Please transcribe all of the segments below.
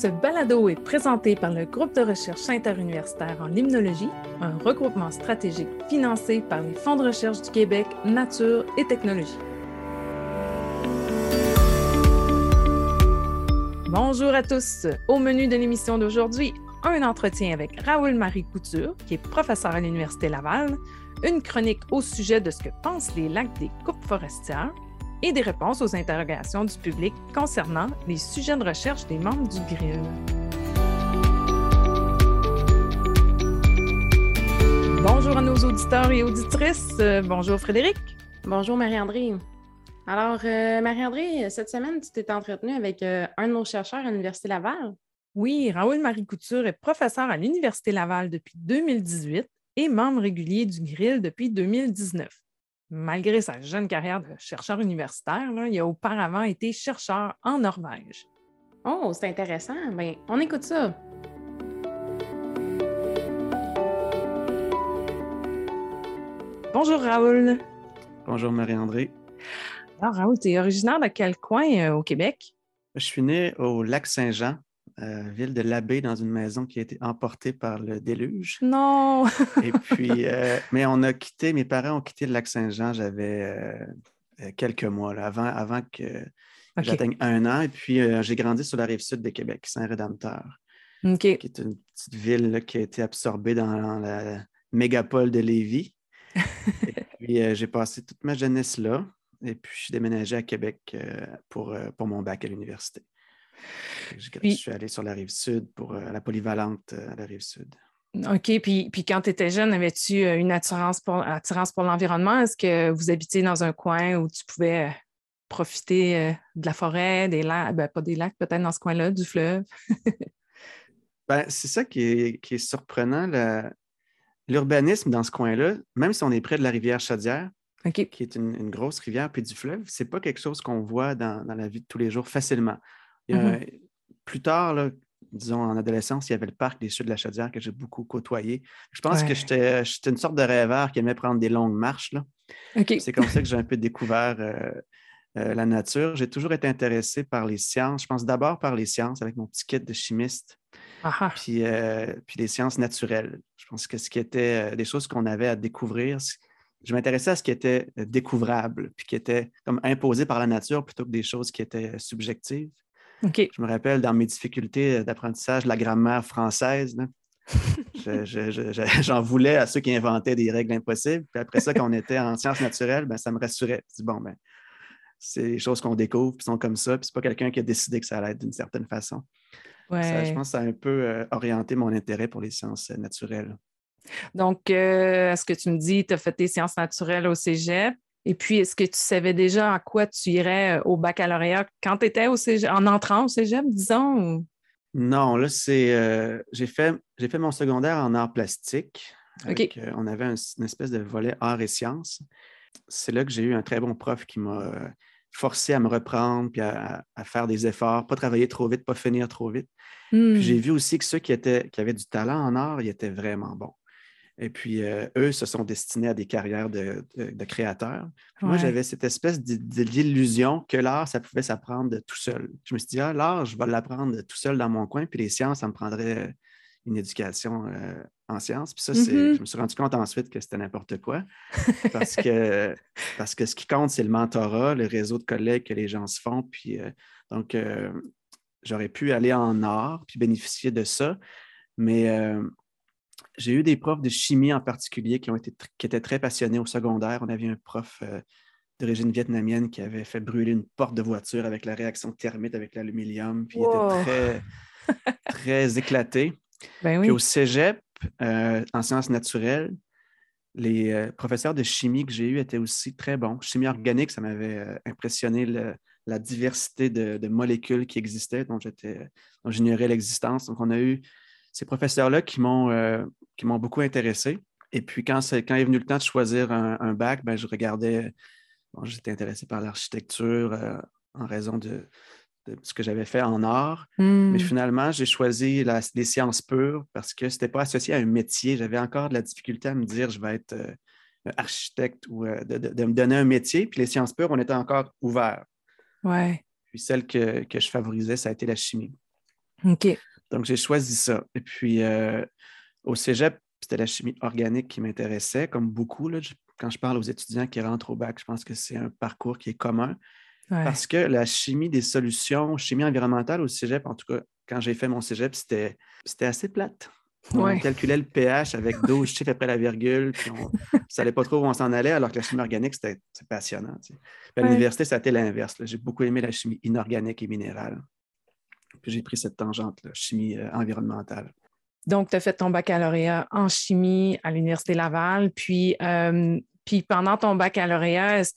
Ce balado est présenté par le groupe de recherche interuniversitaire en limnologie, un regroupement stratégique financé par les fonds de recherche du Québec, Nature et Technologie. Bonjour à tous. Au menu de l'émission d'aujourd'hui, un entretien avec Raoul Marie Couture, qui est professeur à l'Université Laval, une chronique au sujet de ce que pensent les lacs des coupes forestières et des réponses aux interrogations du public concernant les sujets de recherche des membres du GRIL. Bonjour à nos auditeurs et auditrices. Euh, bonjour Frédéric. Bonjour Marie-André. Alors, euh, Marie-André, cette semaine, tu t'es entretenue avec euh, un de nos chercheurs à l'Université Laval. Oui, Raoul-Marie Couture est professeur à l'Université Laval depuis 2018 et membre régulier du GRIL depuis 2019 malgré sa jeune carrière de chercheur universitaire, il a auparavant été chercheur en Norvège. Oh, c'est intéressant. Bien, on écoute ça. Bonjour Raoul. Bonjour Marie-André. Alors Raoul, tu es originaire de quel coin euh, au Québec? Je suis né au lac Saint-Jean, euh, ville de l'Abbé, dans une maison qui a été emportée par le déluge. Non! Et puis, euh, mais on a quitté, mes parents ont quitté le lac Saint-Jean, j'avais euh, quelques mois, avant, avant que j'atteigne un an. Et puis, j'ai grandi sur la rive sud de Québec, Saint-Rédempteur, qui est une petite ville qui a été absorbée dans la mégapole de Lévis. et puis, j'ai passé toute ma jeunesse là. Et puis, je suis déménagé à Québec pour, pour mon bac à l'université. Je, suis allé sur la rive sud pour euh, la polyvalente euh, à la rive sud. OK. Puis, puis quand tu étais jeune, avais-tu euh, une attirance pour, attirance pour l'environnement? Est-ce que vous habitiez dans un coin où tu pouvais profiter de la forêt, des lacs, ben, pas des lacs, peut-être dans ce coin-là, du fleuve? ben, c'est ça qui est, surprenant. L'urbanisme dans ce coin-là, même si on est près de la rivière Chaudière, qui est une, grosse rivière, puis du fleuve, c'est pas quelque chose qu'on voit dans, dans, la vie de tous les jours facilement. Mmh plus tard, disons en adolescence, il y avait le parc des Chutes de la Chaudière que j'ai beaucoup côtoyé. Je pense que j'étais une sorte de rêveur qui aimait prendre des longues marches. C'est comme ça que j'ai un peu découvert euh, euh, la nature. J'ai toujours été intéressé par les sciences. Je pense d'abord par les sciences avec mon petit kit de chimiste. Puis, euh, puis les sciences naturelles. Je pense que ce qui était des choses qu'on avait à découvrir, je m'intéressais à ce qui était découvrable, puis qui était comme imposé par la nature plutôt que des choses qui étaient subjectives. Je me rappelle dans mes difficultés d'apprentissage de la grammaire française, j'en voulais à ceux qui inventaient des règles impossibles. Puis après ça, quand on était en sciences naturelles, ben, ça me rassurait. Je dis, bon, ben, c'est des choses qu'on découvre, puis sont comme ça, puis c'est pas quelqu'un qui a décidé que ça allait être d'une certaine façon. je pense que ça a un peu euh, orienté mon intérêt pour les sciences naturelles. Donc, euh, est-ce que tu me dis, tu as fait tes sciences naturelles au cégep, et puis, est-ce que tu savais déjà à quoi tu irais euh, au baccalauréat quand tu étais au cégep, en entrant au cégep, disons? Non, là, c'est. Euh, j'ai fait, fait mon secondaire en arts plastiques. Euh, on avait une espèce de volet arts et sciences. C'est là que j'ai eu un très bon prof qui m'a forcé à me reprendre puis à, faire des efforts, pas travailler trop vite, pas finir trop vite. Puis j'ai vu aussi que ceux qui, étaient, qui avaient du talent en art, ils étaient vraiment bons. Et puis, euh, eux se sont destinés à des carrières de, créateurs. Moi, j'avais cette espèce d'illusion que l'art, ça pouvait s'apprendre tout seul. Je me suis dit, ah, l'art, je vais l'apprendre tout seul dans mon coin, puis les sciences, ça me prendrait une éducation euh, en sciences. Puis ça, mm-hmm. je me suis rendu compte ensuite que c'était n'importe quoi. Parce que, parce que ce qui compte, c'est le mentorat, le réseau de collègues que les gens se font. Puis, euh, donc, j'aurais pu aller en art, puis bénéficier de ça. Mais j'ai eu des profs de chimie en particulier qui, ont été, qui étaient très passionnés au secondaire. On avait un prof euh, d'origine vietnamienne qui avait fait brûler une porte de voiture avec la réaction thermique avec l'aluminium, puis il était très, très éclaté. Ben puis au cégep, euh, en sciences naturelles, les euh, professeurs de chimie que j'ai eus étaient aussi très bons. Chimie organique, ça m'avait impressionné la diversité de, molécules qui existaient, dont j'ignorais l'existence. Donc, on a eu ces professeurs-là qui m'ont euh, beaucoup intéressé. Et puis, quand, est, quand est venu le temps de choisir un, bac, ben, je regardais, j'étais intéressé par l'architecture euh, en raison de, ce que j'avais fait en art. Mais hmm. finalement, j'ai choisi les sciences pures parce que ce n'était pas associé à un métier. J'avais encore de la difficulté à me dire je vais être euh, architecte ou de, me donner un métier. Puis les sciences pures, on était encore ouverts. Ouais. Puis celle que, que je favorisais, ça a été la chimie. OK. Donc, j'ai choisi ça. Et puis, euh, au cégep, c'était la chimie organique qui m'intéressait, comme beaucoup. Là, quand je parle aux étudiants qui rentrent au bac, je pense que c'est un parcours qui est commun. Parce que la chimie des solutions, chimie environnementale au cégep, en tout cas, quand j'ai fait mon cégep, c'était assez plate. On calculait le pH avec 12 chiffres après la virgule, puis on ne savait pas trop où on s'en allait, alors que la chimie organique, c'était passionnant. À l'université, ça a été l'inverse. J'ai beaucoup aimé la chimie inorganique et minérale. Puis j'ai pris cette tangente, la chimie euh, environnementale. Donc, tu as fait ton baccalauréat en chimie à l'Université Laval. Puis, euh, puis pendant ton baccalauréat, est-ce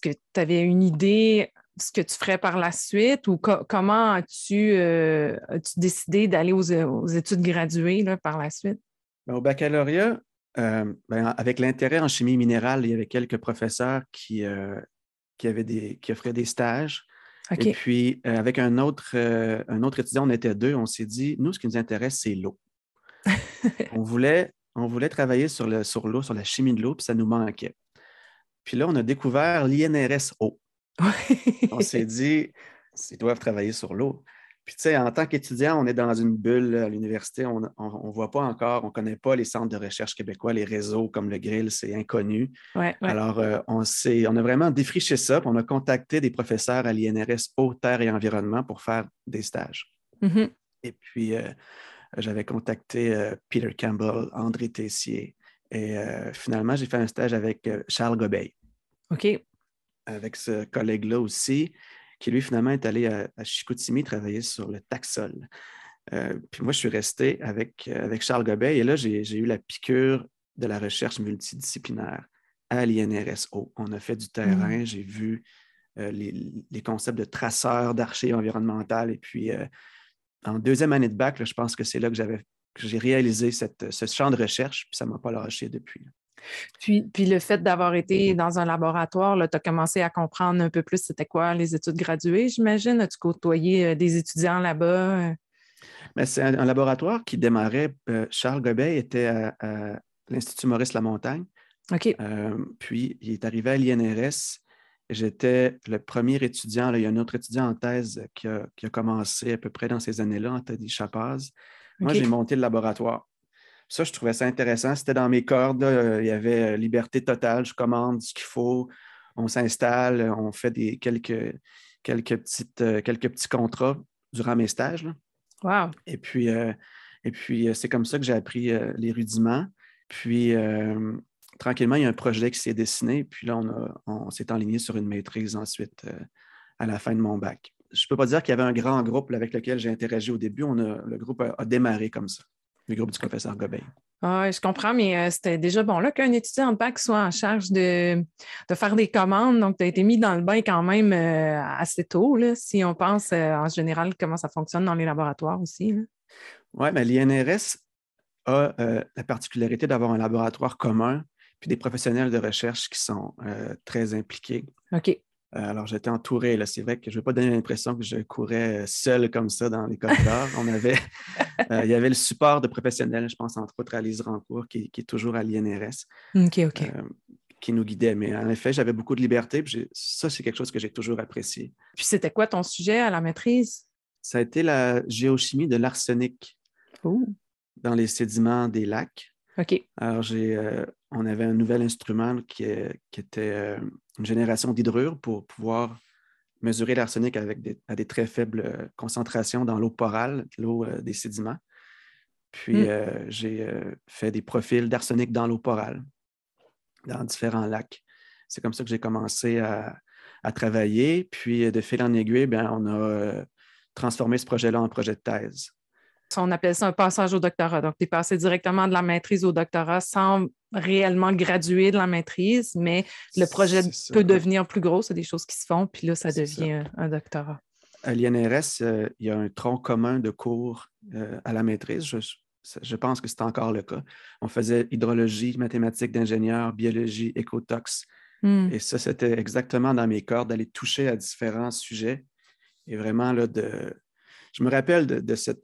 que tu avais une idée de ce que tu ferais par la suite? Ou comment as-tu euh, décidé d'aller aux, études graduées par la suite? Ben, au baccalauréat, ben, avec l'intérêt en chimie minérale, il y avait quelques professeurs qui, qui, avaient des, qui offraient des stages. Et puis, euh, avec un autre, euh, un autre étudiant, on était deux, on s'est dit, nous, ce qui nous intéresse, c'est l'eau. on, voulait, on voulait travailler sur l'eau, sur, sur la chimie de l'eau, puis ça nous manquait. Puis là, on a découvert l'INRS eau. on s'est dit, ils doivent travailler sur l'eau. Puis, tu sais, en tant qu'étudiant, on est dans une bulle à l'université, on ne voit pas encore, on ne connaît pas les centres de recherche québécois, les réseaux comme le Grill, c'est inconnu. Alors, euh, on, on a vraiment défriché ça, puis on a contacté des professeurs à l'INRS Eau, Terre et Environnement pour faire des stages. Mm-hmm. Et puis, euh, j'avais contacté euh, Peter Campbell, André Tessier, et finalement, j'ai fait un stage avec Charles Gobeil. OK. Avec ce collègue-là aussi qui lui, finalement, est allé à, Chicoutimi travailler sur le taxol. Euh, puis moi, je suis resté avec, euh, avec Charles Gobet et là, j'ai eu la piqûre de la recherche multidisciplinaire à l'INRSO. On a fait du terrain, mmh. j'ai vu euh, les, concepts de traceurs, d'archives environnementales. Et puis, en deuxième année de bac, je pense que c'est là que j'ai réalisé ce champ de recherche, puis ça ne m'a pas lâché depuis. Puis, puis le fait d'avoir été dans un laboratoire, tu as commencé à comprendre un peu plus c'était quoi les études graduées, j'imagine? As-tu côtoyé euh, des étudiants là-bas? Euh? Ben, c'est un, laboratoire qui démarrait. Euh, Charles Gobet était à, l'Institut Maurice Lamontagne. OK. puis, il est arrivé à l'INRS. J'étais le premier étudiant. il y a un autre étudiant en thèse qui a, commencé à peu près dans ces années-là, Anthony Chapaz. Moi, j'ai monté le laboratoire. Ça, je trouvais ça intéressant. C'était dans mes cordes. Euh, il y avait euh, liberté totale. Je commande ce qu'il faut. On s'installe. On fait des, quelques, quelques, petites, euh, quelques petits contrats durant mes stages. Wow. Et puis, et puis c'est comme ça que j'ai appris les rudiments. Puis, tranquillement, il y a un projet qui s'est dessiné. Puis là, on, s'est enligné sur une maîtrise ensuite à la fin de mon bac. Je ne peux pas dire qu'il y avait un grand groupe avec lequel j'ai interagi au début. On le groupe a démarré comme ça le groupe du professeur Gobeil. Ah, je comprends, mais euh, c'était déjà bon là qu'un étudiant en bac soit en charge de, faire des commandes. Donc, tu as été mis dans le bain quand même euh, assez tôt, là, si on pense euh, en général comment ça fonctionne dans les laboratoires aussi. Oui, mais l'INRS a la particularité d'avoir un laboratoire commun puis des professionnels de recherche qui sont très impliqués. OK. Euh, alors, j'étais entouré. C'est vrai que je ne veux pas donner l'impression que je courais euh, seul comme ça dans les corridors. On avait, euh, il y avait le support de professionnels, je pense entre autres à Lise Rancourt, qui, est toujours à l'INRS. Qui nous guidait. Mais en effet, j'avais beaucoup de liberté. ça, c'est quelque chose que j'ai toujours apprécié. Puis c'était quoi ton sujet à la maîtrise? Ça a été la géochimie de l'arsenic dans les sédiments des lacs. OK. Alors, j'ai, on avait un nouvel instrument qui, qui était une génération d'hydrure pour pouvoir mesurer l'arsenic avec des, à des très faibles euh, concentrations dans l'eau porale, l'eau euh, des sédiments. Puis hmm. euh, j'ai fait des profils d'arsenic dans l'eau porale, dans différents lacs. C'est comme ça que j'ai commencé à, travailler. Puis de fil en aiguille, bien, on a transformé ce projet-là en projet de thèse. On appelle ça un passage au doctorat. Donc, tu es passé directement de la maîtrise au doctorat sans réellement graduer de la maîtrise, mais le projet peut devenir plus gros. C'est des choses qui se font, puis là, ça devient Un, doctorat. À l'INRS, euh, il y a un tronc commun de cours euh, à la maîtrise. Je, pense que c'est encore le cas. On faisait hydrologie, mathématiques d'ingénieur, biologie, écotox. Hmm. Et ça, c'était exactement dans mes cordes d'aller toucher à différents sujets. Et vraiment, là, de... je me rappelle de cette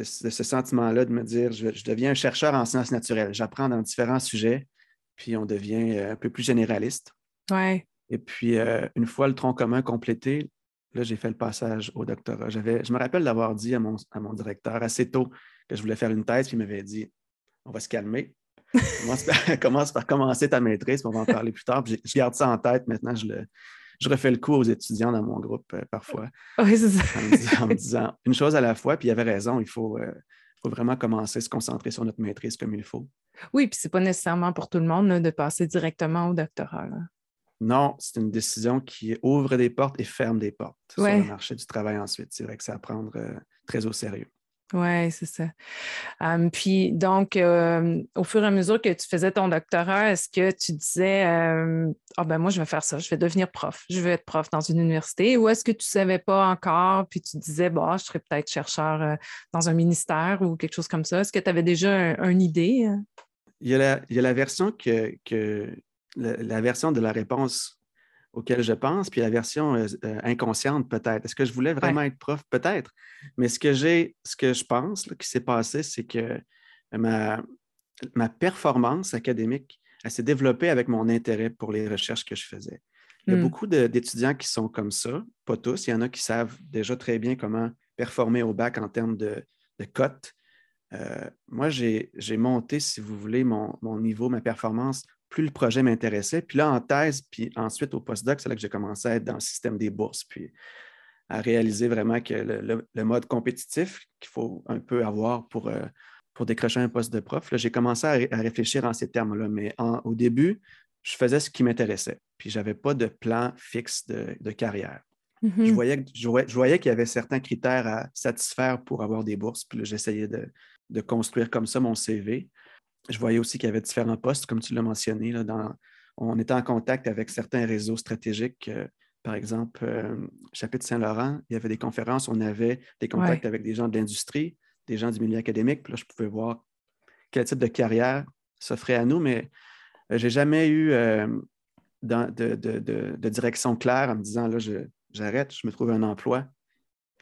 de, ce sentiment-là de me dire, je, deviens un chercheur en sciences naturelles. J'apprends dans différents sujets, puis on devient euh, un peu plus généraliste. Ouais. Et puis, euh, une fois le tronc commun complété, là, j'ai fait le passage au doctorat. Je me rappelle d'avoir dit à mon, à mon directeur assez tôt que je voulais faire une thèse, puis il m'avait dit on va se calmer. commence, par, commencer ta maîtrise, puis on va en parler plus tard. je garde ça en tête. Maintenant, je, le, je refais le coup aux étudiants dans mon groupe euh, parfois. Oui, c'est ça. En me, disant, une chose à la fois, puis il avait raison, il faut, euh, faut vraiment commencer à se concentrer sur notre maîtrise comme il faut. Oui, puis c'est pas nécessairement pour tout le monde de passer directement au doctorat. Non, c'est une décision qui ouvre des portes et ferme des portes sur le marché du travail ensuite. C'est vrai que c'est à prendre euh, très au sérieux. Oui, c'est ça. puis donc, au fur et à mesure que tu faisais ton doctorat, est-ce que tu disais Ah ben moi, je vais faire ça, je vais devenir prof, je vais être prof dans une université, ou est-ce que tu ne savais pas encore, puis tu disais bah, je serais peut-être chercheur dans un ministère ou quelque chose comme ça? Est-ce que tu avais déjà une idée? Hein? Il y, a la, version que la, version de la réponse auquel je pense, puis la version euh, euh, inconsciente peut-être. Est-ce que je voulais vraiment être prof? Peut-être. Mais ce que j'ai, ce que je pense qui s'est passé, c'est que ma, ma performance académique, elle s'est développée avec mon intérêt pour les recherches que je faisais. Il y a hmm. beaucoup d'étudiants qui sont comme ça, pas tous. Il y en a qui savent déjà très bien comment performer au bac en termes de, de cotes. Euh, moi, j'ai monté, si vous voulez, mon, mon, niveau, ma performance plus le projet m'intéressait. Puis là, en thèse, puis ensuite au postdoc, c'est là que j'ai commencé à être dans le système des bourses, puis à réaliser vraiment que le, mode compétitif qu'il faut un peu avoir pour, euh, pour décrocher un poste de prof, j'ai commencé à, réfléchir en ces termes-là. Mais au début, je faisais ce qui m'intéressait, puis je n'avais pas de plan fixe de, carrière. Mm-hmm. Je voyais, je voyais, qu'il y avait certains critères à satisfaire pour avoir des bourses, puis j'essayais de, de construire comme ça mon CV je voyais aussi qu'il y avait différents postes, comme tu l'as mentionné. on était en contact avec certains réseaux stratégiques. Euh, par exemple, euh, Chapitre Saint-Laurent, il y avait des conférences, on avait des contacts avec des gens de l'industrie, des gens du milieu académique. Puis là, je pouvais voir quel type de carrière s'offrait à nous, mais euh, je n'ai jamais eu de, direction claire en me disant là, j'arrête, je, me trouve un emploi.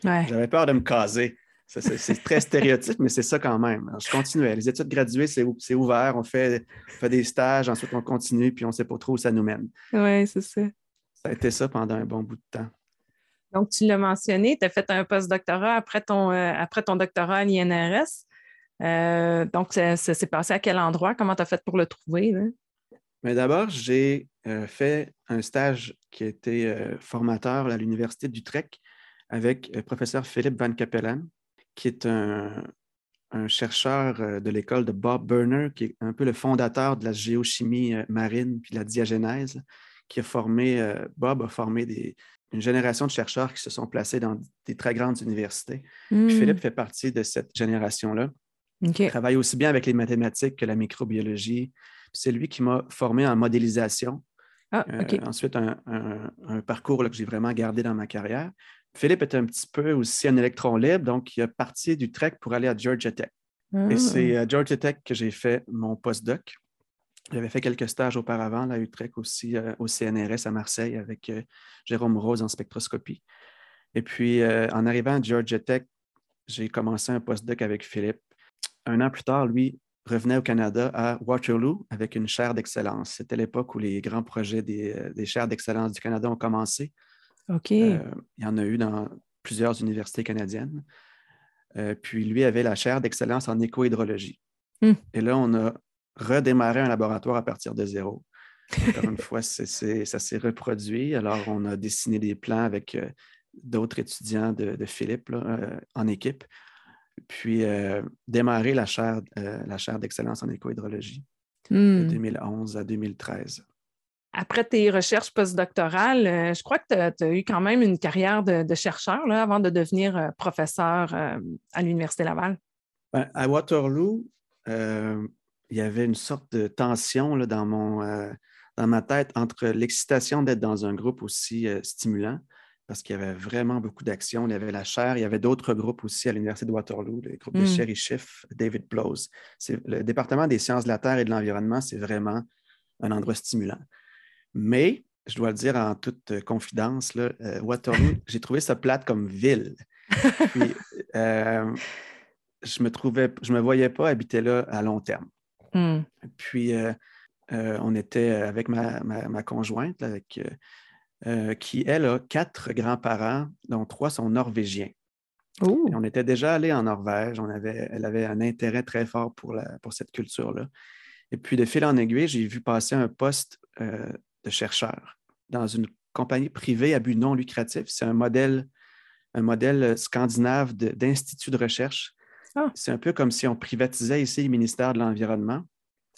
J'avais peur de me caser. C'est très stéréotype, mais c'est ça quand même. je continuais. Les études graduées, c'est ouvert. On fait, des stages, ensuite on continue, puis on ne sait pas trop où ça nous mène. Oui, c'est ça. Ça a été ça pendant un bon bout de temps. Donc, tu l'as mentionné, tu as fait un post-doctorat après ton, euh, après ton doctorat à l'INRS. Euh, donc, ça, s'est passé à quel endroit? Comment tu as fait pour le trouver? Mais d'abord, j'ai euh, fait un stage qui a été formateur à l'Université d'Utrecht avec le professeur Philippe Van Capellen, qui est un, chercheur euh, de l'école de Bob Burner, qui est un peu le fondateur de la géochimie euh, marine puis de la diagénèse, qui a formé, euh, Bob a formé une génération de chercheurs qui se sont placés dans des très grandes universités. Hmm. Philippe fait partie de cette génération-là. Il travaille aussi bien avec les mathématiques que la microbiologie. C'est lui qui m'a formé en modélisation. Ah, ensuite, un, parcours que j'ai vraiment gardé dans ma carrière. Philippe est un petit peu aussi un électron libre, donc il a parti du Trek pour aller à Georgia Tech. Et ah. c'est à Georgia Tech que j'ai fait mon postdoc. J'avais fait quelques stages auparavant, à Utrecht aussi, euh, au CNRS à Marseille avec euh, Jérôme Rose en spectroscopie. Et puis, euh, en arrivant à Georgia Tech, j'ai commencé un postdoc avec Philippe. Un an plus tard, lui revenait au Canada à Waterloo avec une chaire d'excellence. C'était l'époque où les grands projets des, des chaires d'excellence du Canada ont commencé. OK. Euh, il y en a eu dans plusieurs universités canadiennes. Euh, puis lui avait la chaire d'excellence en écohydrologie. Hmm. Et là, on a redémarré un laboratoire à partir de zéro. Encore une fois, ça s'est reproduit. Alors, on a dessiné des plans avec euh, d'autres étudiants de, Philippe en équipe, puis démarrer la chaire, la chaire d'excellence en écohydrologie de 2011 hmm. à 2013 après tes recherches postdoctorales, euh, je crois que tu as, eu quand même une carrière de, chercheur là, avant de devenir euh, professeur euh, à l'Université Laval. Ben, à Waterloo, il y avait une sorte de tension là, dans, mon, dans ma tête entre l'excitation d'être dans un groupe aussi stimulant, parce qu'il y avait vraiment beaucoup d'actions. Il y avait la chaire, il y avait d'autres groupes aussi à l'Université de Waterloo, le groupe de hmm. Sherry Schiff, David Blows. Le département des sciences de la Terre et de l'environnement, c'est vraiment un endroit stimulant. Mais, je dois le dire en toute euh, confidence, là, euh, Waterloo, j'ai trouvé ça plate comme ville. Puis, euh, je me trouvais, je me voyais pas habiter là à long terme. Hmm. Puis, on était avec ma, conjointe, avec qui, elle, a quatre grands-parents, dont trois sont norvégiens. On était déjà allé en Norvège, on avait, elle avait un intérêt très fort pour, la, pour cette culture-là. Et puis, de fil en aiguille, j'ai vu passer un poste de chercheur dans une compagnie privée à but non lucratif. C'est un modèle, un modèle scandinave d'institut de, recherche. Ah. C'est un peu comme si on privatisait ici le ministère de l'Environnement.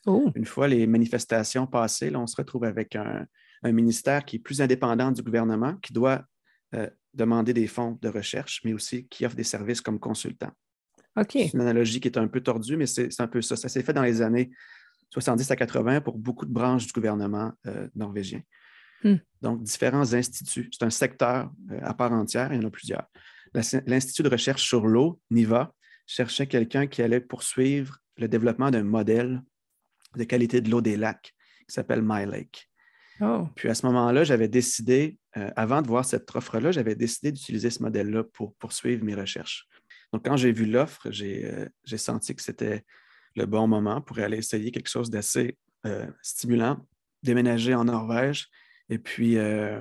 Oh. Une fois les manifestations passées, on se retrouve avec un, ministère qui est plus indépendant du gouvernement, qui doit euh, demander des fonds de recherche, mais aussi qui offre des services comme consultant. C'est une analogie qui est un peu tordue, mais c'est un peu ça. Ça s'est fait dans les années 70 à 80 pour beaucoup de branches du gouvernement euh, norvégien. Hmm. Donc, différents instituts. C'est un secteur euh, à part entière, il y en a plusieurs. L'Institut de recherche sur l'eau, NIVA, cherchait quelqu'un qui allait poursuivre le développement d'un modèle de qualité de l'eau des lacs qui s'appelle MyLake. Oh. Puis à ce moment-là, j'avais décidé, euh, avant de voir cette offre-là, j'avais décidé d'utiliser ce modèle-là pour poursuivre mes recherches. Donc, quand j'ai vu l'offre, j'ai senti que c'était le bon moment pour aller essayer quelque chose d'assez euh, stimulant, déménager en Norvège. Et puis, euh,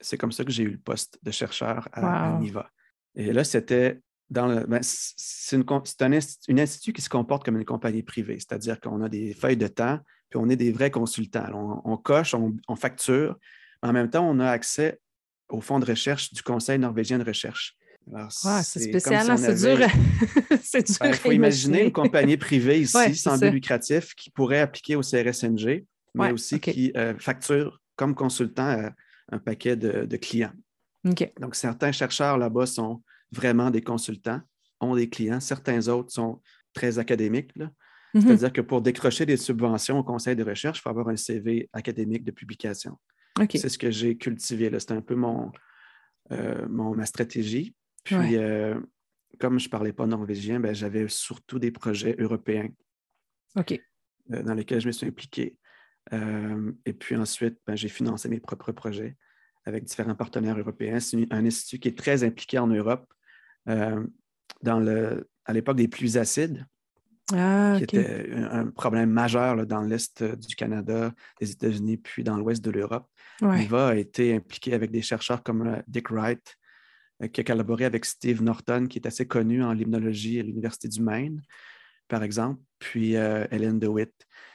c'est comme ça que j'ai eu le poste de chercheur à, NIVA. Et là, c'était dans le. Ben, c'est un, institut qui se comporte comme une compagnie privée, c'est-à-dire qu'on a des feuilles de temps, puis on est des vrais consultants. On, coche, on, facture, mais en même temps, on a accès au fonds de recherche du Conseil norvégien de recherche c'est spécial, hein, c'est dur. c'est dur. Il faut imaginer une compagnie privée ici, sans but lucratif, qui pourrait appliquer au CRSNG, mais aussi qui euh, facture comme consultant euh, un paquet de, clients. Donc, certains chercheurs là-bas sont vraiment des consultants, ont des clients. Certains autres sont très académiques. Mm-hmm. C'est-à-dire que pour décrocher des subventions au conseil de recherche, il faut avoir un CV académique de publication. C'est ce que j'ai cultivé. C'est un peu mon, euh, mon, ma stratégie. Puis, euh, comme je ne parlais pas norvégien, ben, j'avais surtout des projets européens. Euh, dans lesquels je me suis impliqué. Euh, et puis ensuite, ben, j'ai financé mes propres projets avec différents partenaires européens. C'est un institut qui est très impliqué en Europe dans le, à l'époque des pluies acides. Ah, qui était un, problème majeur dans l'Est du Canada, des États-Unis, puis dans l'Ouest de l'Europe. Ouais. a été impliqué avec des chercheurs comme Dick Wright, qui a collaboré avec Steve Norton, qui est assez connu en limnologie à l'Université du Maine, par exemple, puis euh, Ellen DeWitt.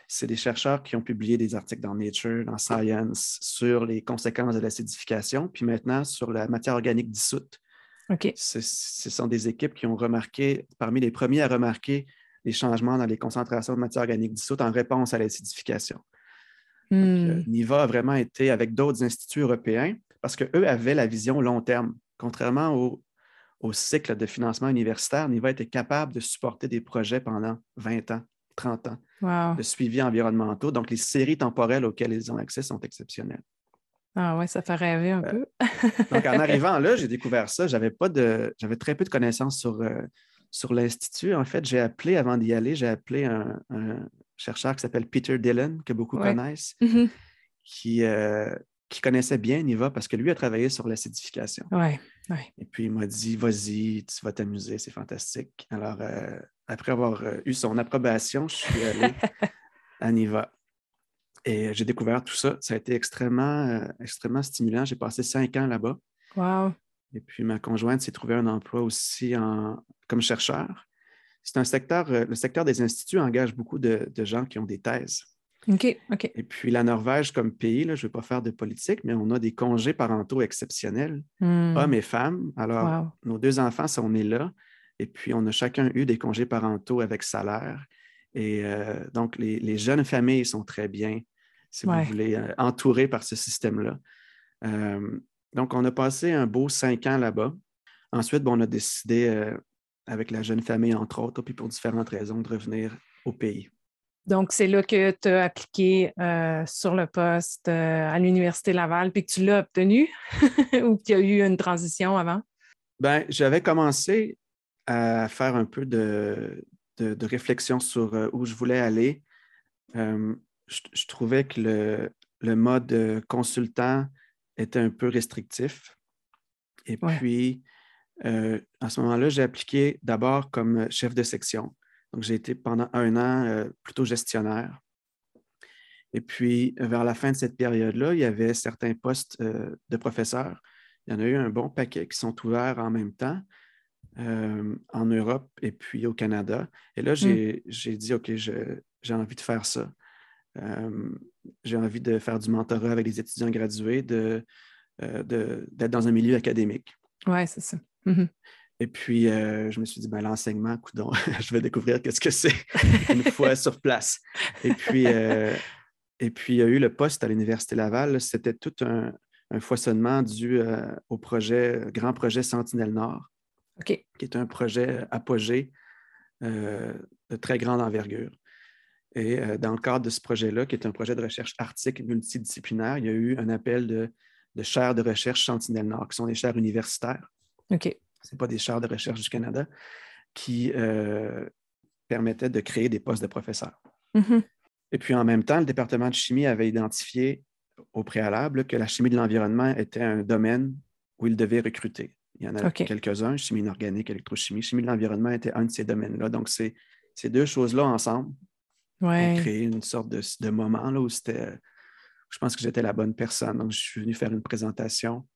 C'est des chercheurs qui ont publié des articles dans Nature, dans Science, sur les conséquences de l'acidification, puis maintenant sur la matière organique dissoute. OK. Ce sont des équipes qui ont remarqué, parmi les premiers à remarquer les changements dans les concentrations de matière organique dissoute en réponse à l'acidification. Hmm. NIVA a vraiment été avec d'autres instituts européens parce qu'eux avaient la vision long terme contrairement au, cycle de financement universitaire, NIVA était capable de supporter des projets pendant 20 ans, 30 ans de suivi environnementaux. Donc, les séries temporelles auxquelles ils ont accès sont exceptionnelles. Ah ouais, ça fait rêver un euh, peu. donc, en arrivant là, j'ai découvert ça. J'avais pas de, j'avais très peu de connaissances sur, euh, sur l'Institut. En fait, j'ai appelé, avant d'y aller, j'ai appelé un, chercheur qui s'appelle Peter Dillon, que beaucoup connaissent, mm-hmm. qui, euh, qui connaissait bien Niva parce que lui a travaillé sur l'acidification. Ouais, ouais. Et puis il m'a dit Vas-y, tu vas t'amuser, c'est fantastique. Alors, euh, après avoir euh, eu son approbation, je suis allé à Niva. Et j'ai découvert tout ça. Ça a été extrêmement, euh, extrêmement stimulant. J'ai passé cinq ans là-bas. Wow. Et puis ma conjointe s'est trouvée un emploi aussi en, comme chercheur. C'est un secteur, le secteur des instituts engage beaucoup de gens qui ont des thèses. OK, OK. Et puis la Norvège comme pays, là, je ne vais pas faire de politique, mais on a des congés parentaux exceptionnels, hmm. hommes et femmes. Alors, nos deux enfants sont nés là, et puis on a chacun eu des congés parentaux avec salaire. Et euh, donc, les, jeunes familles sont très bien, si vous voulez, euh, entourées par ce système-là. Euh, donc, on a passé un beau cinq ans là-bas. Ensuite, on a décidé, avec la jeune famille, entre autres, puis pour différentes raisons, de revenir au pays. Donc, c'est là que tu as appliqué euh, sur le poste euh, à l'Université Laval, puis que tu l'as obtenu ou qu'il y a eu une transition avant? Bien, j'avais commencé à faire un peu de, réflexion sur euh, où je voulais aller. Je, trouvais que le, le, mode consultant était un peu restrictif. Et puis, à ce moment-là, j'ai appliqué d'abord comme chef de section. Donc, j'ai été pendant un an euh, plutôt gestionnaire. Et puis, vers la fin de cette période-là, il y avait certains postes euh, de professeurs. Il y en a eu un bon paquet qui sont ouverts en même temps euh, en Europe et puis au Canada. Et là, j'ai mm. dit, OK, j'ai envie de faire ça. j'ai envie de faire du mentorat avec les étudiants gradués, d'être de, dans un milieu académique. Oui, c'est ça. Mm-hmm. Et puis, euh, je me suis dit, ben, l'enseignement, je vais découvrir qu'est-ce que c'est une fois sur place. Et puis, euh, et puis, il y a eu le poste à l'Université Laval. C'était tout un, foisonnement dû euh, au projet, grand projet Sentinelle Nord, qui est un projet apogée de très grande envergure. Et dans le cadre de ce projet-là, qui est un projet de recherche arctique multidisciplinaire, il y a eu un appel de, de chaires de recherche Sentinelle Nord, qui sont des chaires universitaires. OK ce n'est pas des chaires de recherche du Canada, qui euh, permettaient de créer des postes de professeurs. Mm-hmm. Et puis en même temps, le département de chimie avait identifié au préalable que la chimie de l'environnement était un domaine où il devait recruter. Il y en a quelques-uns, chimie inorganique, électrochimie. Chimie de l'environnement était un de ces domaines-là. Donc, ces deux choses-là ensemble ont créé une sorte de, moment là, où c'était. Je pense que j'étais la bonne personne. Donc, je suis venu faire une présentation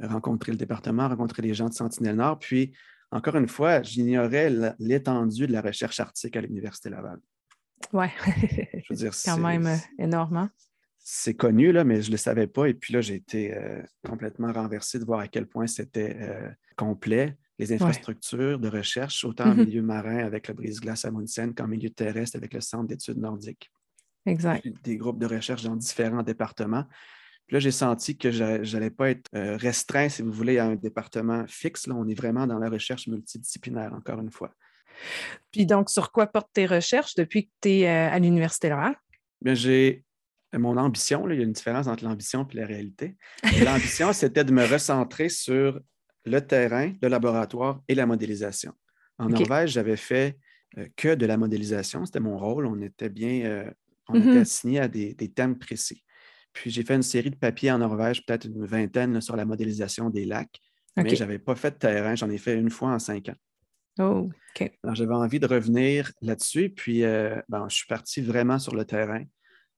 rencontrer le département, rencontrer les gens de Sentinelle-Nord. Puis, encore une fois, j'ignorais l'étendue de la recherche arctique à l'Université Laval. Oui, je veux dire, quand même euh, énorme. Hein? C'est connu, là, mais je ne le savais pas. Et puis là, j'ai été euh, complètement renversé de voir à quel point c'était euh, complet. Les infrastructures de recherche, autant en mm-hmm. milieu marin avec le brise-glace à Munsen qu'en milieu terrestre avec le Centre d'études nordiques. Exact. Des groupes de recherche dans différents départements là, j'ai senti que je n'allais pas être euh, restreint, si vous voulez, à un département fixe. Là, on est vraiment dans la recherche multidisciplinaire, encore une fois. Puis donc, sur quoi portent tes recherches depuis que tu es euh, à l'Université Laval? Bien, j'ai mon ambition, il y a une différence entre l'ambition et la réalité. L'ambition, c'était de me recentrer sur le terrain, le laboratoire et la modélisation. En Norvège, j'avais fait euh, que de la modélisation, c'était mon rôle. On était bien, on était mm-hmm. assigné à des, thèmes précis. Puis j'ai fait une série de papiers en Norvège, peut-être une vingtaine sur la modélisation des lacs. Mais je n'avais pas fait de terrain, j'en ai fait une fois en cinq ans. Oh, OK. Alors j'avais envie de revenir là-dessus. Puis euh, je suis parti vraiment sur le terrain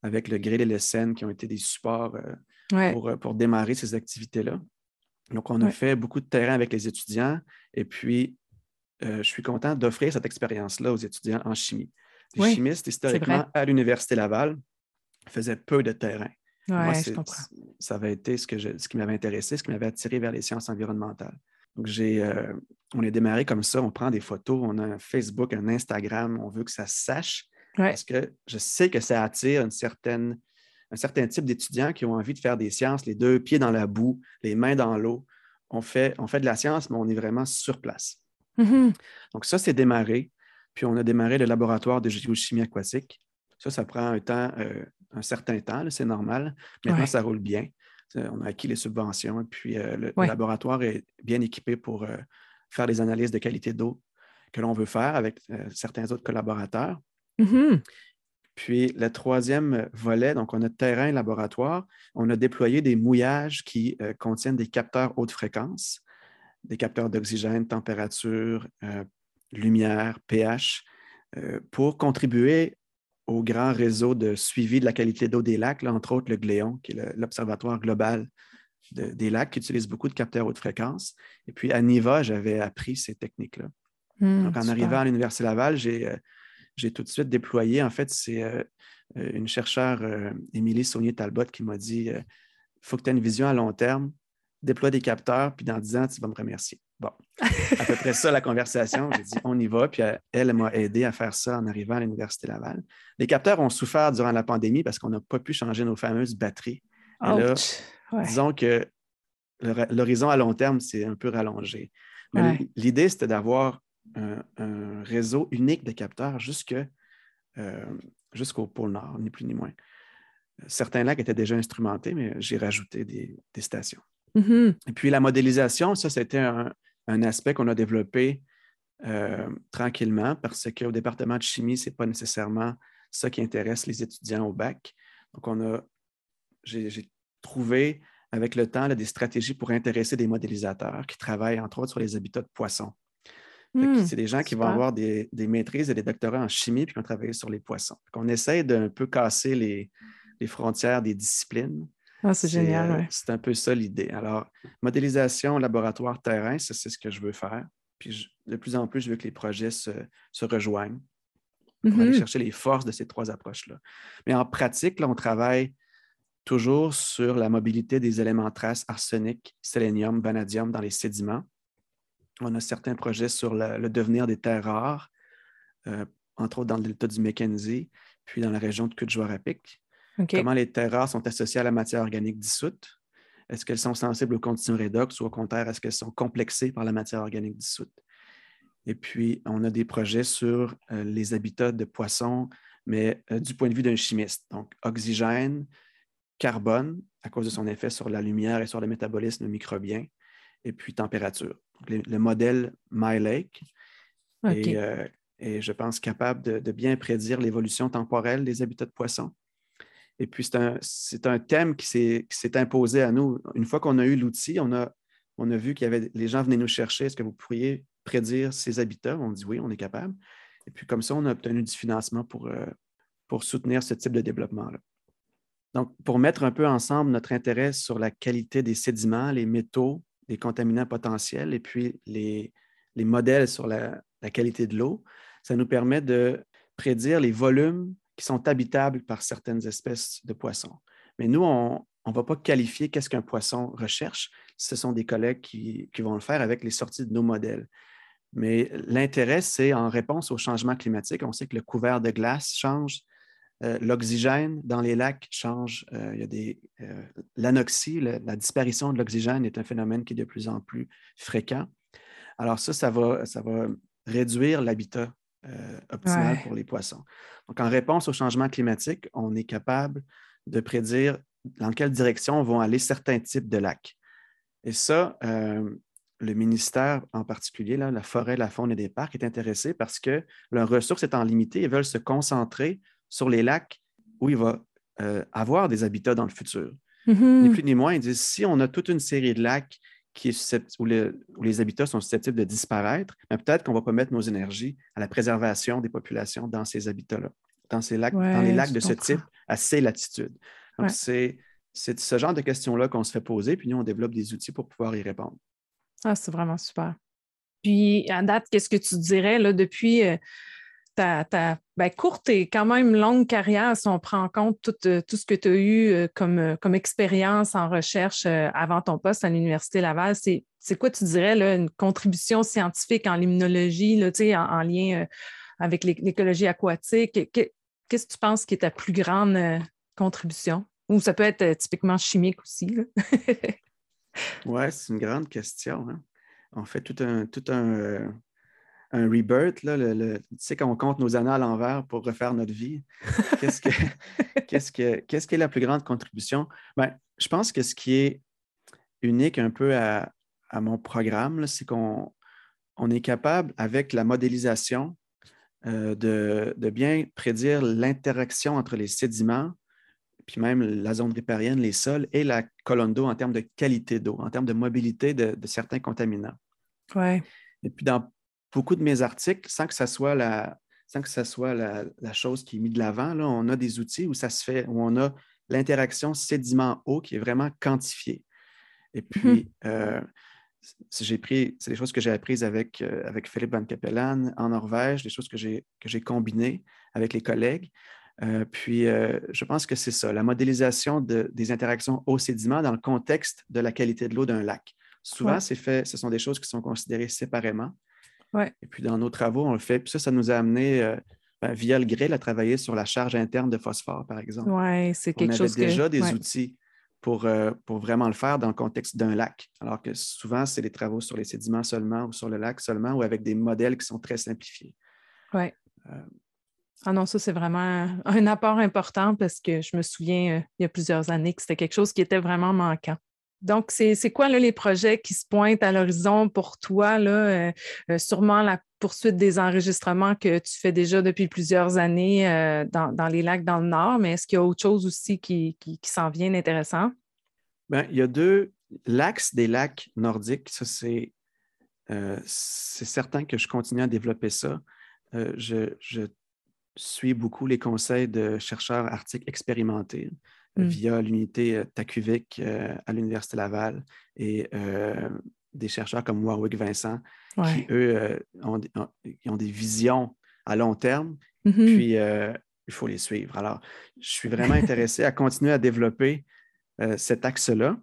avec le grill et le scène qui ont été des supports euh, euh, pour, démarrer ces activités-là. Donc, on a fait beaucoup de terrain avec les étudiants et puis je suis content d'offrir cette expérience-là aux étudiants en chimie. Les chimistes, historiquement, à l'Université Laval, faisaient peu de terrain. Je comprends. Ça avait été ce, que ce qui m'avait intéressé, ce qui m'avait attiré vers les sciences environnementales. Donc, j'ai, euh, on est démarré comme ça, on prend des photos, on a un Facebook, un Instagram, on veut que ça se sache. Parce que je sais que ça attire une certaine, un certain type d'étudiants qui ont envie de faire des sciences, les deux pieds dans la boue, les mains dans l'eau. On fait, on fait de la science, mais on est vraiment sur place. Mm-hmm. Donc, ça, c'est démarré. Puis, on a démarré le laboratoire de géochimie aquatique. Ça, ça prend un temps, euh, un certain temps, c'est normal. Maintenant, ça roule bien. On a acquis les subventions et puis euh, le, laboratoire est bien équipé pour euh, faire les analyses de qualité d'eau que l'on veut faire avec certains autres collaborateurs. Mm-hmm. Puis le troisième volet, donc on a terrain et laboratoire. On a déployé des mouillages qui contiennent des capteurs haute fréquence, des capteurs d'oxygène, température, lumière, pH, pour contribuer au grand réseau de suivi de la qualité d'eau des lacs, entre autres le GLÉON, qui est l'Observatoire global des lacs, qui utilise beaucoup de capteurs haute fréquence. Et puis à NIVA, j'avais appris ces techniques-là. Hmm, Donc en arrivant à l'Université Laval, euh, j'ai tout de suite déployé, en fait, c'est euh, euh, une chercheure, Émilie Saunier-Talbot, qui m'a dit il faut que tu aies une vision à long terme, déploie des capteurs, puis dans 10 ans, tu vas me remercier. Bon, à peu près ça la conversation. J'ai dit, on y va. Puis elle, m'a aidé à faire ça en arrivant à l'Université Laval. Les capteurs ont souffert durant la pandémie parce qu'on n'a pas pu changer nos fameuses batteries. Disons que l'horizon à long terme, c'est un peu rallongé. l'idée, c'était d'avoir un, réseau unique de capteurs euh, jusqu'au pôle Nord, ni plus ni moins. Certains lacs étaient déjà instrumentés, mais j'ai rajouté des, stations. Mm-hmm. Et puis la modélisation, ça, c'était un, un aspect qu'on a développé euh, tranquillement parce qu'au département de chimie, ce n'est pas nécessairement ça qui intéresse les étudiants au bac. Donc, on a, j'ai trouvé avec le temps des stratégies pour intéresser des modélisateurs qui travaillent entre autres sur les habitats de poissons. Hmm, c'est des gens qui vont avoir des, maîtrises et des doctorats en chimie puis qui ont travaillé sur les poissons. On essaie d'un peu casser les, frontières des disciplines. Ah, c'est génial. Euh, c'est un peu ça l'idée. Alors, modélisation, laboratoire, terrain, c'est ce que je veux faire. Puis de plus en plus, je veux que les projets se, rejoignent pour aller mm-hmm. chercher les forces de ces trois approches-là. Mais en pratique, là, on travaille toujours sur la mobilité des éléments traces arsenic, sélénium, vanadium dans les sédiments. On a certains projets sur le, devenir des terres rares, euh, entre autres dans le delta du Mackenzie, puis dans la région de Comment les terres rares sont associées à la matière organique dissoute? Est-ce qu'elles sont sensibles aux conditions redox ou au contraire, est-ce qu'elles sont complexées par la matière organique dissoute? Et puis, on a des projets sur euh, les habitats de poissons, mais euh, du point de vue d'un chimiste. Donc, oxygène, carbone, à cause de son effet sur la lumière et sur le métabolisme microbien, et puis température. le, modèle MyLake est, euh, est, je pense, capable de, bien prédire l'évolution temporelle des habitats de poissons. Et puis, c'est un, thème qui s'est imposé à nous. Une fois qu'on a eu l'outil, on a, on a vu qu'il y avait les gens venaient nous chercher. Est-ce que vous pourriez prédire ces habitats? On dit oui, on est capable. Et puis, comme ça, on a obtenu du financement pour, euh, pour soutenir ce type de développement-là. Donc, pour mettre un peu ensemble notre intérêt sur la qualité des sédiments, les métaux, les contaminants potentiels et puis les, modèles sur la, qualité de l'eau, ça nous permet de prédire les volumes qui sont habitables par certaines espèces de poissons. Mais nous, on ne va pas qualifier qu'est-ce qu'un poisson recherche. Ce sont des collègues qui, vont le faire avec les sorties de nos modèles. Mais l'intérêt, c'est en réponse au changement climatique. On sait que le couvert de glace change, euh, l'oxygène dans les lacs change. Euh, il y a des, euh, l'anoxie, la disparition de l'oxygène est un phénomène qui est de plus en plus fréquent. Alors ça, ça va réduire l'habitat optimal pour les poissons. Donc, en réponse au changement climatique, on est capable de prédire dans quelle direction vont aller certains types de lacs. Et ça, le ministère en particulier, la forêt, la faune et des parcs, est intéressé parce que leurs ressources étant limitées, ils veulent se concentrer sur les lacs où il va euh, avoir des habitats dans le futur. Mm-hmm. Ni plus ni moins, ils disent si on a toute une série de lacs qui où, les habitats sont susceptibles de disparaître, ben, peut-être qu'on ne va pas mettre nos énergies à la préservation des populations dans ces habitats-là, dans, ces lacs, dans les lacs de ce type à ces latitudes. Donc, c'est ce genre de questions-là qu'on se fait poser, puis nous, on développe des outils pour pouvoir y répondre. Ah, c'est vraiment super. Puis, à date, qu'est-ce que tu dirais là, depuis euh, ta, ben, courte et quand même longue carrière, si on prend en compte tout, euh, ce que tu as eu euh, euh, comme, expérience en recherche avant ton poste à l'Université Laval, c'est, quoi, tu dirais, là, une contribution scientifique en limnologie, en, en, lien avec l'écologie aquatique? Qu'est-ce que tu penses qui est ta plus grande contribution? Ou ça peut être typiquement chimique aussi. oui, c'est une grande question. Hein. On fait tout un, tout un, un rebirth, là, tu sais, quand on compte nos années à l'envers pour refaire notre vie, qu'est-ce, que, qu'est-ce, que, qu'est-ce qui est la plus grande contribution? Ben, je pense que ce qui est unique un peu à, mon programme, c'est qu'on on est capable, avec la modélisation, euh, de, de, bien prédire l'interaction entre les sédiments, puis même la zone riparienne, les sols et la colonne d'eau en termes de qualité d'eau, en termes de mobilité de, de certains contaminants. Ouais. Et puis, dans beaucoup de mes articles, sans que ça soit la, sans que ça soit la, chose qui est mise de l'avant, on a des outils où ça se fait, où on a l'interaction sédiment-eau qui est vraiment quantifiée. Et puis, mhm. euh, j'ai pris, c'est des choses que j'ai apprises avec, euh, avec Philippe Van Capellan en Norvège, des choses que j'ai, que j'ai combinées avec les collègues. Euh, puis, je pense que c'est ça, la modélisation des interactions eau-sédiment dans le contexte de la qualité de l'eau d'un lac. Souvent, c'est fait, ce sont des choses qui sont considérées séparément. Et puis dans nos travaux, on le fait. Puis ça, ça nous a amené, euh, ben, via le grill, à travailler sur la charge interne de phosphore, par exemple. Oui, c'est quelque chose On avait déjà des outils pour, euh, pour vraiment le faire dans le contexte d'un lac. Alors que souvent, c'est des travaux sur les sédiments seulement ou sur le lac seulement ou avec des modèles qui sont très simplifiés. Oui. Euh, ah non, ça, c'est vraiment un apport important parce que je me souviens, il y a plusieurs années, que c'était quelque chose qui était vraiment manquant. Donc, c'est quoi les projets qui se pointent à l'horizon pour toi? Euh, euh, sûrement la poursuite des enregistrements que tu fais déjà depuis plusieurs années euh, dans, les lacs dans le Nord, mais est-ce qu'il y a autre chose aussi qui, s'en vient d'intéressant? Bien, il y a deux. L'axe des lacs nordiques, ça c'est certain que je continue à développer ça. je, suis beaucoup les conseils de chercheurs arctiques expérimentés mmh. via l'unité TACUVIC à l'Université Laval et des chercheurs comme Warwick Vincent, qui, eux, ont, ont, des visions à long terme, mmh puis il faut les suivre. Alors, je suis vraiment intéressé à continuer à développer cet axe-là.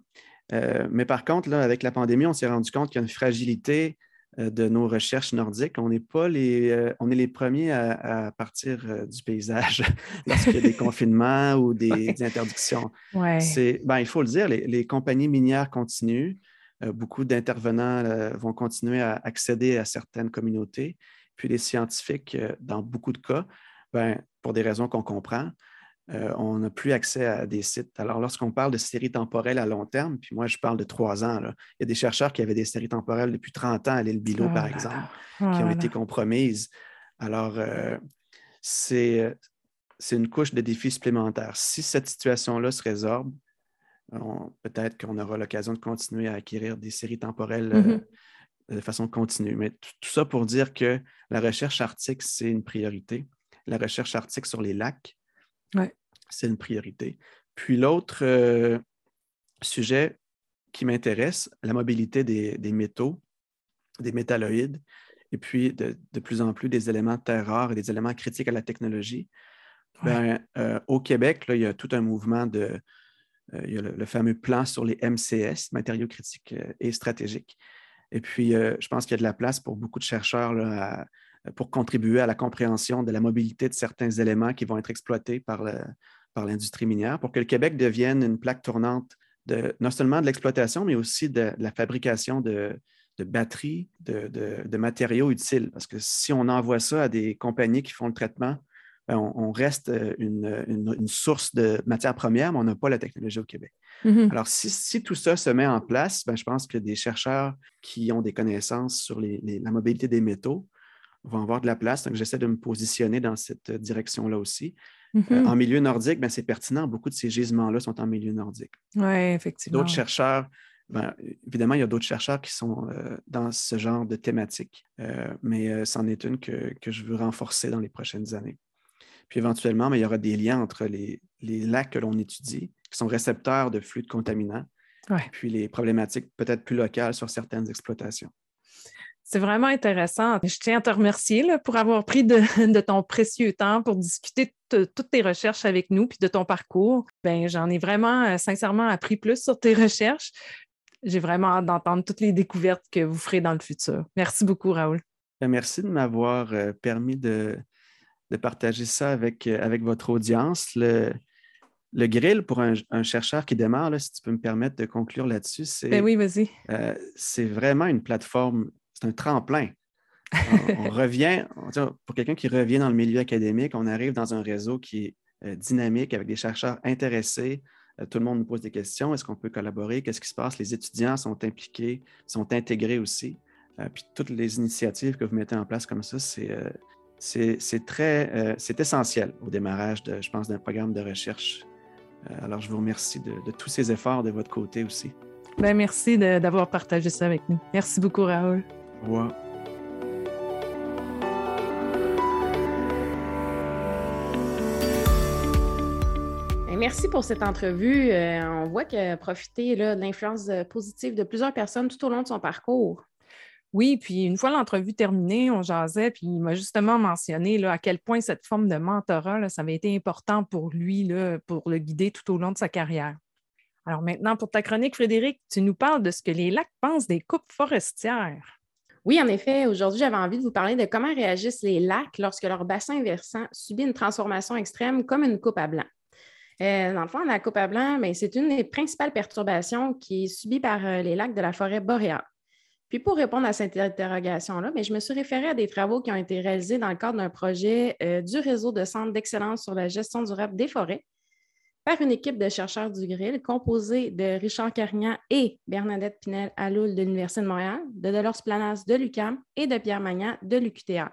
mais par contre, là, avec la pandémie, on s'est rendu compte qu'il y a une fragilité de nos recherches nordiques. On n'est pas les, on est les premiers à, partir du paysage lorsqu'il y a des confinements ou des, interdictions. C'est, ben, il faut le dire, les compagnies minières continuent. Euh, beaucoup d'intervenants euh, vont continuer à accéder à certaines communautés. Puis les scientifiques, euh, dans beaucoup de cas, ben, pour des raisons qu'on comprend, on n'a plus accès à des sites. Alors, lorsqu'on parle de séries temporelles à long terme, puis moi, je parle de trois ans, il y a des chercheurs qui avaient des séries temporelles depuis 30 ans à l'île Bilo, par exemple, qui ont été compromises. Alors, c'est une couche de défis supplémentaires. Si cette situation-là se résorbe, peut-être qu'on aura l'occasion de continuer à acquérir des séries temporelles mm-hmm. euh, de façon continue. Mais tout ça pour dire que la recherche arctique, c'est une priorité. La recherche arctique sur les lacs, c'est une priorité. Puis l'autre euh, sujet qui m'intéresse, la mobilité des, métaux, des métalloïdes, et puis de, plus en plus des éléments de terre rares et des éléments critiques à la technologie. Ben, euh, au Québec, là, il y a tout un mouvement de, euh, il y a le, fameux plan sur les MCS, matériaux critiques et stratégiques. Et puis, je pense qu'il y a de la place pour beaucoup de chercheurs pour contribuer à la compréhension de la mobilité de certains éléments qui vont être exploités par, l'industrie minière pour que le Québec devienne une plaque tournante de, non seulement de l'exploitation, mais aussi de, la fabrication de, batteries, de, matériaux utiles. Parce que si on envoie ça à des compagnies qui font le traitement ben, on, reste euh, une, source de matières premières, mais on n'a pas la technologie au Québec. Mm-hmm. Alors, si, tout ça se met en place, ben, je pense que des chercheurs qui ont des connaissances sur la mobilité des métaux vont avoir de la place. Donc, j'essaie de me positionner dans cette direction-là aussi. Euh, mm-hmm. en milieu nordique, ben, c'est pertinent. Beaucoup de ces gisements-là sont en milieu nordique. Oui, effectivement. D'autres chercheurs, évidemment, il y a d'autres chercheurs qui sont euh, dans ce genre de thématique, mais c'en est une que, je veux renforcer dans les prochaines années. Puis éventuellement, mais il y aura des liens entre les, lacs que l'on étudie, qui sont récepteurs de flux de contaminants, puis les problématiques peut-être plus locales sur certaines exploitations. C'est vraiment intéressant. Je tiens à te remercier pour avoir pris de, ton précieux temps pour discuter de toutes tes recherches avec nous puis de ton parcours. Ben, j'en ai vraiment euh, sincèrement appris plus sur tes recherches. J'ai vraiment hâte d'entendre toutes les découvertes que vous ferez dans le futur. Merci beaucoup, Raoul. Ben, merci de m'avoir euh, permis de, de partager ça avec, euh, avec votre audience. Le, le grill pour un, chercheur qui démarre, là, si tu peux me permettre de conclure là-dessus, c'est ben oui, vas-y. Euh, c'est vraiment une plateforme, c'est un tremplin. on, revient, pour quelqu'un qui revient dans le milieu académique, on arrive dans un réseau qui est euh, dynamique avec des chercheurs intéressés. tout le monde nous pose des questions. Est-ce qu'on peut collaborer? Qu'est-ce qui se passe? Les étudiants sont impliqués, sont intégrés aussi. puis toutes les initiatives que vous mettez en place comme ça, c'est c'est très, euh, c'est essentiel au démarrage, de, je pense, d'un programme de recherche. Euh, alors, je vous remercie de, tous ces efforts de votre côté aussi. Ben, merci d'avoir partagé ça avec nous. Merci beaucoup, Raoul. Ben, merci pour cette entrevue. Euh, on voit qu'elle a profité de l'influence positive de plusieurs personnes tout au long de son parcours. Oui, puis une fois l'entrevue terminée, on jasait, puis il m'a justement mentionné là, à quel point cette forme de mentorat, ça avait été important pour lui, là, pour le guider tout au long de sa carrière. Alors maintenant, pour ta chronique, Frédéric, tu nous parles de ce que les lacs pensent des coupes forestières. Oui, en effet, aujourd'hui, j'avais envie de vous parler de comment réagissent les lacs lorsque leur bassin versant subit une transformation extrême comme une coupe à blanc. Euh, dans le fond, la coupe à blanc, ben, c'est une des principales perturbations qui est subie par euh, les lacs de la forêt boréale. Puis pour répondre à cette interrogation-là, je me suis référée à des travaux qui ont été réalisés dans le cadre d'un projet euh, du réseau de centres d'excellence sur la gestion durable des forêts par une équipe de chercheurs du Grill composée de Richard Carignan et Bernadette Pinel-Aloul de l'Université de Montréal, de Delors Planas de l'UCAM et de Pierre Magnan de l'UQTA.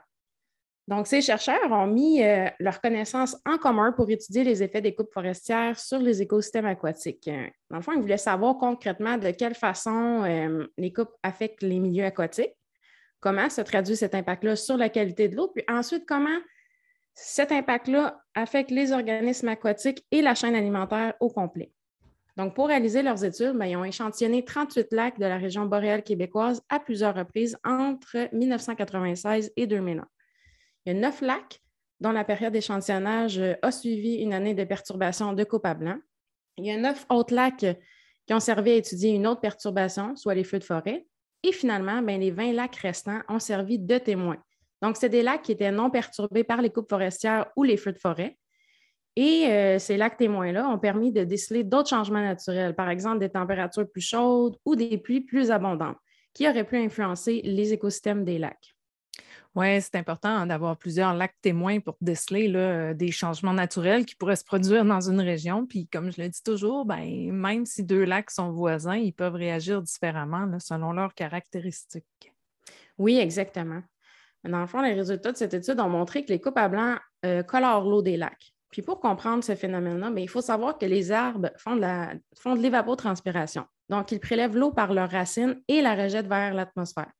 Donc, ces chercheurs ont mis euh, leurs connaissances en commun pour étudier les effets des coupes forestières sur les écosystèmes aquatiques. Dans le fond, ils voulaient savoir concrètement de quelle façon euh, les coupes affectent les milieux aquatiques. comment se traduit cet impact-là sur la qualité de l'eau, puis ensuite comment cet impact-là affecte les organismes aquatiques et la chaîne alimentaire au complet. Donc, pour réaliser leurs études, ben, ils ont échantillonné 38 lacs de la région boréale québécoise à plusieurs reprises entre 1996 et 2001. Il y a neuf lacs dont la période d'échantillonnage a suivi une année de perturbation de coupe à blanc. Il y a neuf autres lacs qui ont servi à étudier une autre perturbation, soit les feux de forêt. Et finalement, ben, les 20 lacs restants ont servi de témoins. Donc, c'est des lacs qui étaient non perturbés par les coupes forestières ou les feux de forêt. Et euh, ces lacs témoins-là ont permis de déceler d'autres changements naturels, par exemple des températures plus chaudes ou des pluies plus abondantes, qui auraient pu influencer les écosystèmes des lacs. Oui, c'est important d'avoir plusieurs lacs témoins pour déceler là, des changements naturels qui pourraient se produire dans une région. Puis, comme je le dis toujours, ben, même si deux lacs sont voisins, ils peuvent réagir différemment selon leurs caractéristiques. Oui, exactement. Dans le fond, les résultats de cette étude ont montré que les coupes à blanc euh, colorent l'eau des lacs. Puis pour comprendre ce phénomène-là, ben, il faut savoir que les arbres font de, l'évapotranspiration. Donc, ils prélèvent l'eau par leurs racines et la rejettent vers l'atmosphère.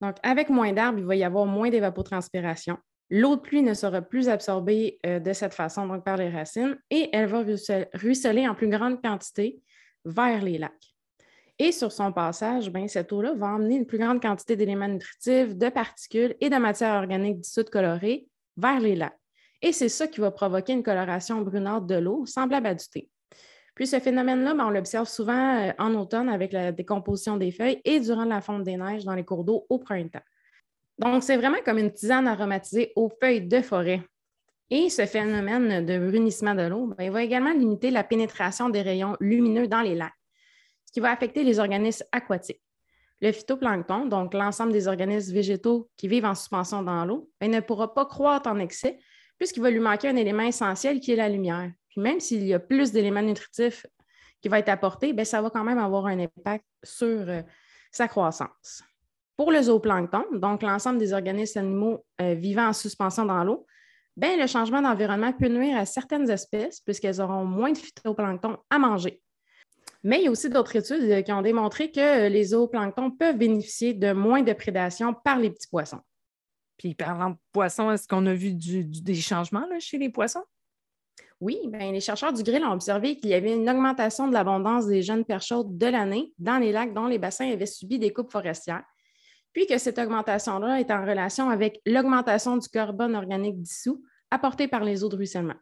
Donc, avec moins d'arbres, il va y avoir moins d'évapotranspiration. L'eau de pluie ne sera plus absorbée euh, de cette façon, donc par les racines, et elle va ruisseler en plus grande quantité vers les lacs. Et sur son passage, ben, cette eau-là va emmener une plus grande quantité d'éléments nutritifs, de particules et de matières organiques dissoutes colorées vers les lacs. Et c'est ça qui va provoquer une coloration brunâtre de l'eau, semblable à du thé. Puis ce phénomène-là, ben, on l'observe souvent euh, en automne avec la décomposition des feuilles et durant la fonte des neiges dans les cours d'eau au printemps. Donc, c'est vraiment comme une tisane aromatisée aux feuilles de forêt. Et ce phénomène de brunissement de l'eau ben, va également limiter la pénétration des rayons lumineux dans les lacs, ce qui va affecter les organismes aquatiques. Le phytoplancton, donc l'ensemble des organismes végétaux qui vivent en suspension dans l'eau, ben, ne pourra pas croître en excès puisqu'il va lui manquer un élément essentiel qui est la lumière. Puis même s'il y a plus d'éléments nutritifs qui vont être apportés, bien, ça va quand même avoir un impact sur euh, sa croissance. Pour le zooplancton, donc l'ensemble des organismes animaux euh, vivant en suspension dans l'eau, ben, le changement d'environnement peut nuire à certaines espèces puisqu'elles auront moins de phytoplancton à manger. Mais il y a aussi d'autres études euh, qui ont démontré que les zooplanctons peuvent bénéficier de moins de prédation par les petits poissons. Puis parlant de poissons, est-ce qu'on a vu des changements chez les poissons? Oui, bien, les chercheurs du Grill ont observé qu'il y avait une augmentation de l'abondance des jeunes perches chaudes de l'année dans les lacs dont les bassins avaient subi des coupes forestières, puis que cette augmentation-là est en relation avec l'augmentation du carbone organique dissous apporté par les eaux de ruissellement.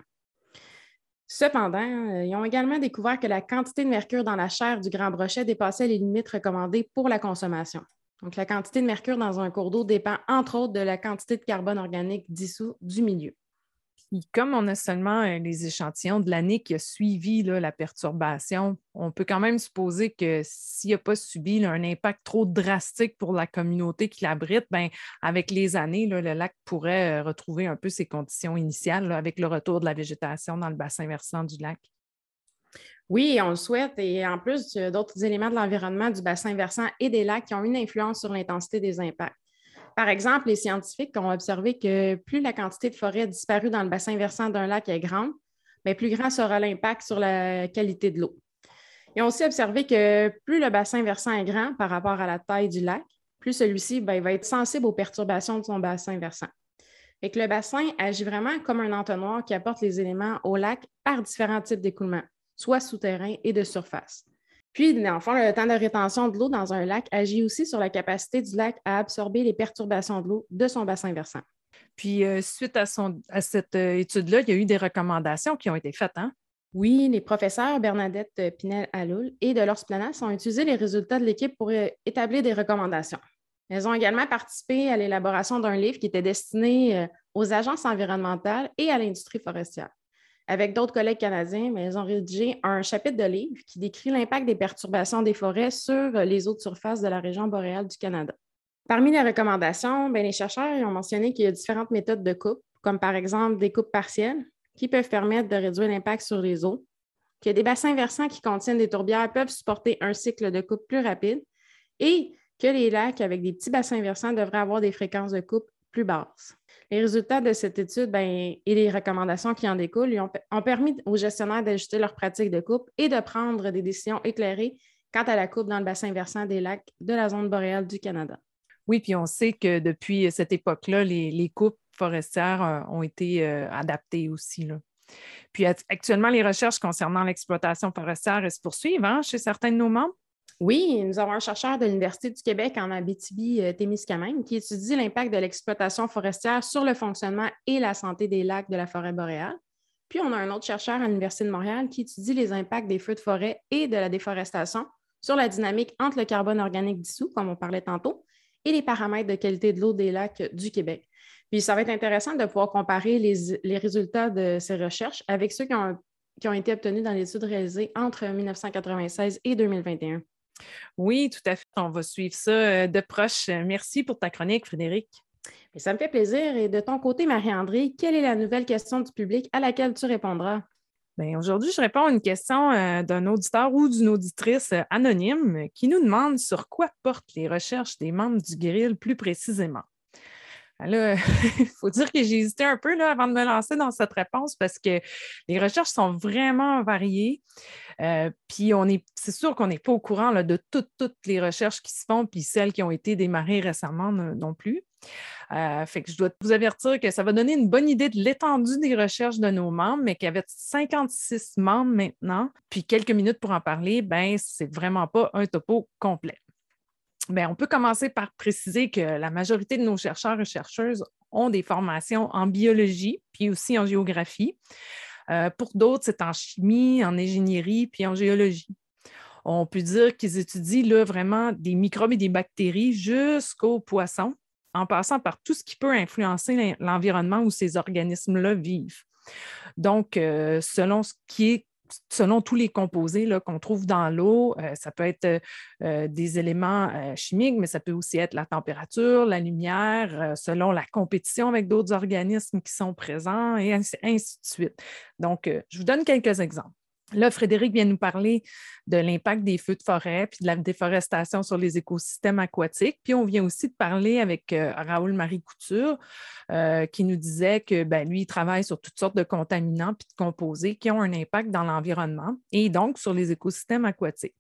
Cependant, euh, ils ont également découvert que la quantité de mercure dans la chair du grand brochet dépassait les limites recommandées pour la consommation. Donc, la quantité de mercure dans un cours d'eau dépend entre autres de la quantité de carbone organique dissous du milieu comme on a seulement euh, les échantillons de l'année qui a suivi la perturbation, on peut quand même supposer que s'il n'a pas subi un impact trop drastique pour la communauté qui l'abrite, ben, avec les années, le lac pourrait euh, retrouver un peu ses conditions initiales avec le retour de la végétation dans le bassin versant du lac. Oui, on le souhaite. Et en plus, d'autres éléments de l'environnement du bassin versant et des lacs qui ont une influence sur l'intensité des impacts. Par exemple, les scientifiques ont observé que plus la quantité de forêt disparue dans le bassin versant d'un lac est grande, mais plus grand sera l'impact sur la qualité de l'eau. Ils ont aussi observé que plus le bassin versant est grand par rapport à la taille du lac, plus celui-ci ben, va être sensible aux perturbations de son bassin versant. Et que le bassin agit vraiment comme un entonnoir qui apporte les éléments au lac par différents types d'écoulements, soit souterrains et de surface. Puis, enfin, le temps de rétention de l'eau dans un lac agit aussi sur la capacité du lac à absorber les perturbations de l'eau de son bassin versant. Puis, euh, suite à, cette euh, étude-là, il y a eu des recommandations qui ont été faites. Hein? Oui, les professeurs Bernadette Pinel-Aloul et de Delors Planas ont utilisé les résultats de l'équipe pour euh, établir des recommandations. Elles ont également participé à l'élaboration d'un livre qui était destiné aux agences environnementales et à l'industrie forestière avec d'autres collègues canadiens, mais ils ont rédigé un chapitre de livre qui décrit l'impact des perturbations des forêts sur les eaux de surface de la région boréale du Canada. Parmi les recommandations, ben, les chercheurs ont mentionné qu'il y a différentes méthodes de coupe, comme par exemple des coupes partielles, qui peuvent permettre de réduire l'impact sur les eaux, que des bassins versants qui contiennent des tourbières peuvent supporter un cycle de coupe plus rapide et que les lacs avec des petits bassins versants devraient avoir des fréquences de coupe plus basses. Les résultats de cette étude ben, et les recommandations qui en découlent ont, permis aux gestionnaires d'ajuster leurs pratiques de coupe et de prendre des décisions éclairées quant à la coupe dans le bassin versant des lacs de la zone boréale du Canada. Oui, puis on sait que depuis cette époque-là, les, coupes forestières euh, ont été euh, adaptées aussi. Puis actuellement, les recherches concernant l'exploitation forestière se poursuivent hein, chez certains de nos membres? Oui, nous avons un chercheur de l'Université du Québec en Abitibi-Témiscamingue qui étudie l'impact de l'exploitation forestière sur le fonctionnement et la santé des lacs de la forêt boréale. Puis on a un autre chercheur à l'Université de Montréal qui étudie les impacts des feux de forêt et de la déforestation sur la dynamique entre le carbone organique dissous, comme on parlait tantôt, et les paramètres de qualité de l'eau des lacs du Québec. Puis ça va être intéressant de pouvoir comparer les, résultats de ces recherches avec ceux qui ont, qui ont été obtenus dans l'étude réalisée entre 1996 et 2021. Oui, tout à fait. On va suivre ça euh, de proche. Merci pour ta chronique, Frédéric. ça me fait plaisir. Et de ton côté, Marie-André, quelle est la nouvelle question du public à laquelle tu répondras? Bien, aujourd'hui, je réponds à une question euh, d'un auditeur ou d'une auditrice euh, anonyme qui nous demande sur quoi portent les recherches des membres du grill plus précisément. Ben il faut dire que j'ai hésité un peu là, avant de me lancer dans cette réponse parce que les recherches sont vraiment variées. Euh, puis on est, c'est sûr qu'on n'est pas au courant là, de toutes, toutes les recherches qui se font, puis celles qui ont été démarrées récemment non plus. Euh, fait que je dois vous avertir que ça va donner une bonne idée de l'étendue des recherches de nos membres, mais avait 56 membres maintenant, puis quelques minutes pour en parler, ben c'est vraiment pas un topo complet. Bien, on peut commencer par préciser que la majorité de nos chercheurs et chercheuses ont des formations en biologie, puis aussi en géographie. Euh, pour d'autres, c'est en chimie, en ingénierie, puis en géologie. On peut dire qu'ils étudient là, vraiment des microbes et des bactéries jusqu'aux poissons, en passant par tout ce qui peut influencer l'environnement où ces organismes-là vivent. Donc, euh, selon ce qui est selon tous les composés qu'on trouve dans l'eau, euh, ça peut être euh, euh, des éléments chimiques, mais ça peut aussi être la température, la lumière, selon la compétition avec d'autres organismes qui sont présents et ainsi de suite. Donc, je vous donne quelques exemples. Là, Frédéric vient nous parler de l'impact des feux de forêt puis de la déforestation sur les écosystèmes aquatiques. Puis on vient aussi de parler avec euh, Raoul-Marie Couture euh, qui nous disait que ben, lui, il travaille sur toutes sortes de contaminants puis de composés qui ont un impact dans l'environnement et donc sur les écosystèmes aquatiques.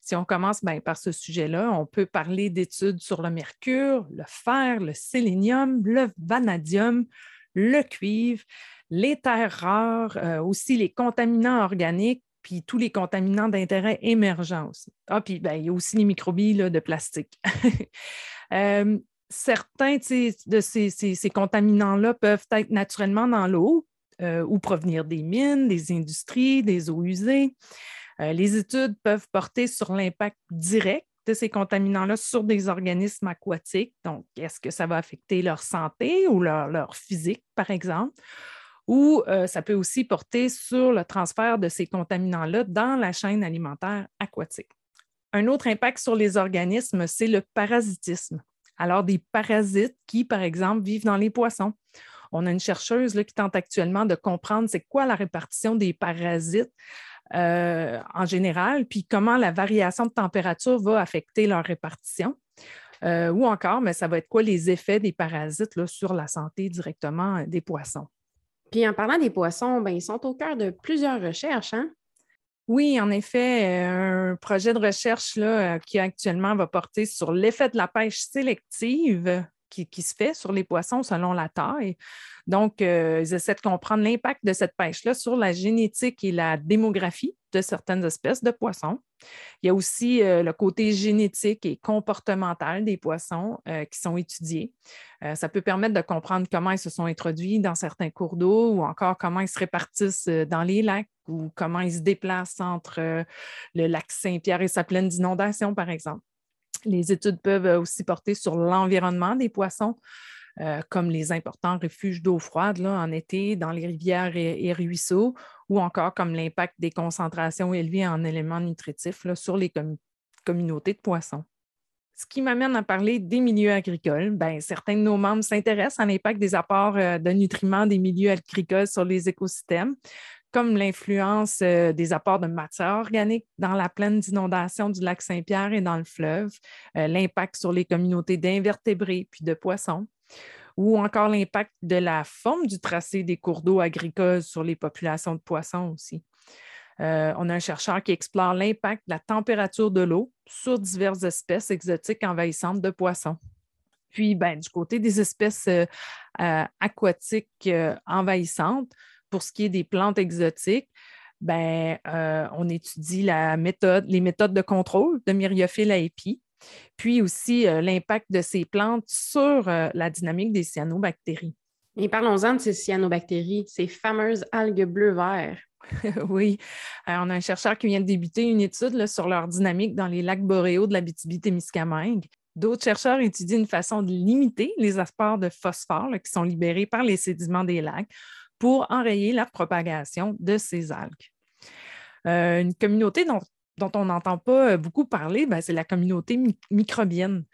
Si on commence ben, par ce sujet-là, on peut parler d'études sur le mercure, le fer, le sélénium, le vanadium, le cuivre, les terres rares, euh, aussi les contaminants organiques, puis tous les contaminants d'intérêt émergents aussi. Ah, puis ben, il y a aussi les microbilles de plastique. Euh, certains de ces, contaminants-là peuvent être naturellement dans l'eau euh, ou provenir des mines, des industries, des eaux usées. les études peuvent porter sur l'impact direct de ces contaminants-là sur des organismes aquatiques. Donc, est-ce que ça va affecter leur santé ou leur physique, par exemple? Ou euh, ça peut aussi porter sur le transfert de ces contaminants-là dans la chaîne alimentaire aquatique. Un autre impact sur les organismes, c'est le parasitisme. Alors, des parasites qui, par exemple, vivent dans les poissons. On a une chercheuse qui tente actuellement de comprendre c'est quoi la répartition des parasites euh, en général, puis comment la variation de température va affecter leur répartition. Euh, ou encore, mais ça va être quoi les effets des parasites sur la santé directement des poissons. Puis en parlant des poissons, ben, ils sont au cœur de plusieurs recherches. Hein? Oui, en effet, euh, un projet de recherche euh, qui actuellement va porter sur l'effet de la pêche sélective qui, se fait sur les poissons selon la taille. Donc, euh, ils essaient de comprendre l'impact de cette pêche-là sur la génétique et la démographie de certaines espèces de poissons. Il y a aussi euh, le côté génétique et comportemental des poissons euh, qui sont étudiés. ça peut permettre de comprendre comment ils se sont introduits dans certains cours d'eau ou encore comment ils se répartissent dans les lacs ou comment ils se déplacent entre le lac Saint-Pierre et sa plaine d'inondation, par exemple. Les études peuvent aussi porter sur l'environnement des poissons, euh, comme les importants refuges d'eau froide là, en été dans les rivières et, ruisseaux, ou encore comme l'impact des concentrations élevées en éléments nutritifs là, sur les communautés de poissons. Ce qui m'amène à parler des milieux agricoles. Ben, certains de nos membres s'intéressent à l'impact des apports euh, de nutriments des milieux agricoles sur les écosystèmes comme l'influence euh, des apports de matière organique dans la plaine d'inondation du lac Saint-Pierre et dans le fleuve, euh, l'impact sur les communautés d'invertébrés puis de poissons, ou encore l'impact de la forme du tracé des cours d'eau agricoles sur les populations de poissons aussi. Euh, on a un chercheur qui explore l'impact de la température de l'eau sur diverses espèces exotiques envahissantes de poissons. Puis, ben, du côté des espèces aquatiques envahissantes, pour ce qui est des plantes exotiques, ben, on étudie la méthode, les méthodes de contrôle de Myriophylle aepi, puis aussi l'impact de ces plantes sur la dynamique des cyanobactéries. Et parlons-en de ces cyanobactéries, ces fameuses algues bleu-vert. oui, on a un chercheur qui vient de débuter une étude sur leur dynamique dans les lacs boréaux de la BTB-Témiscamingue. D'autres chercheurs étudient une façon de limiter les apports de phosphore qui sont libérés par les sédiments des lacs pour enrayer la propagation de ces algues. Euh, une communauté dont, on n'entend pas beaucoup parler, ben, c'est la communauté microbienne.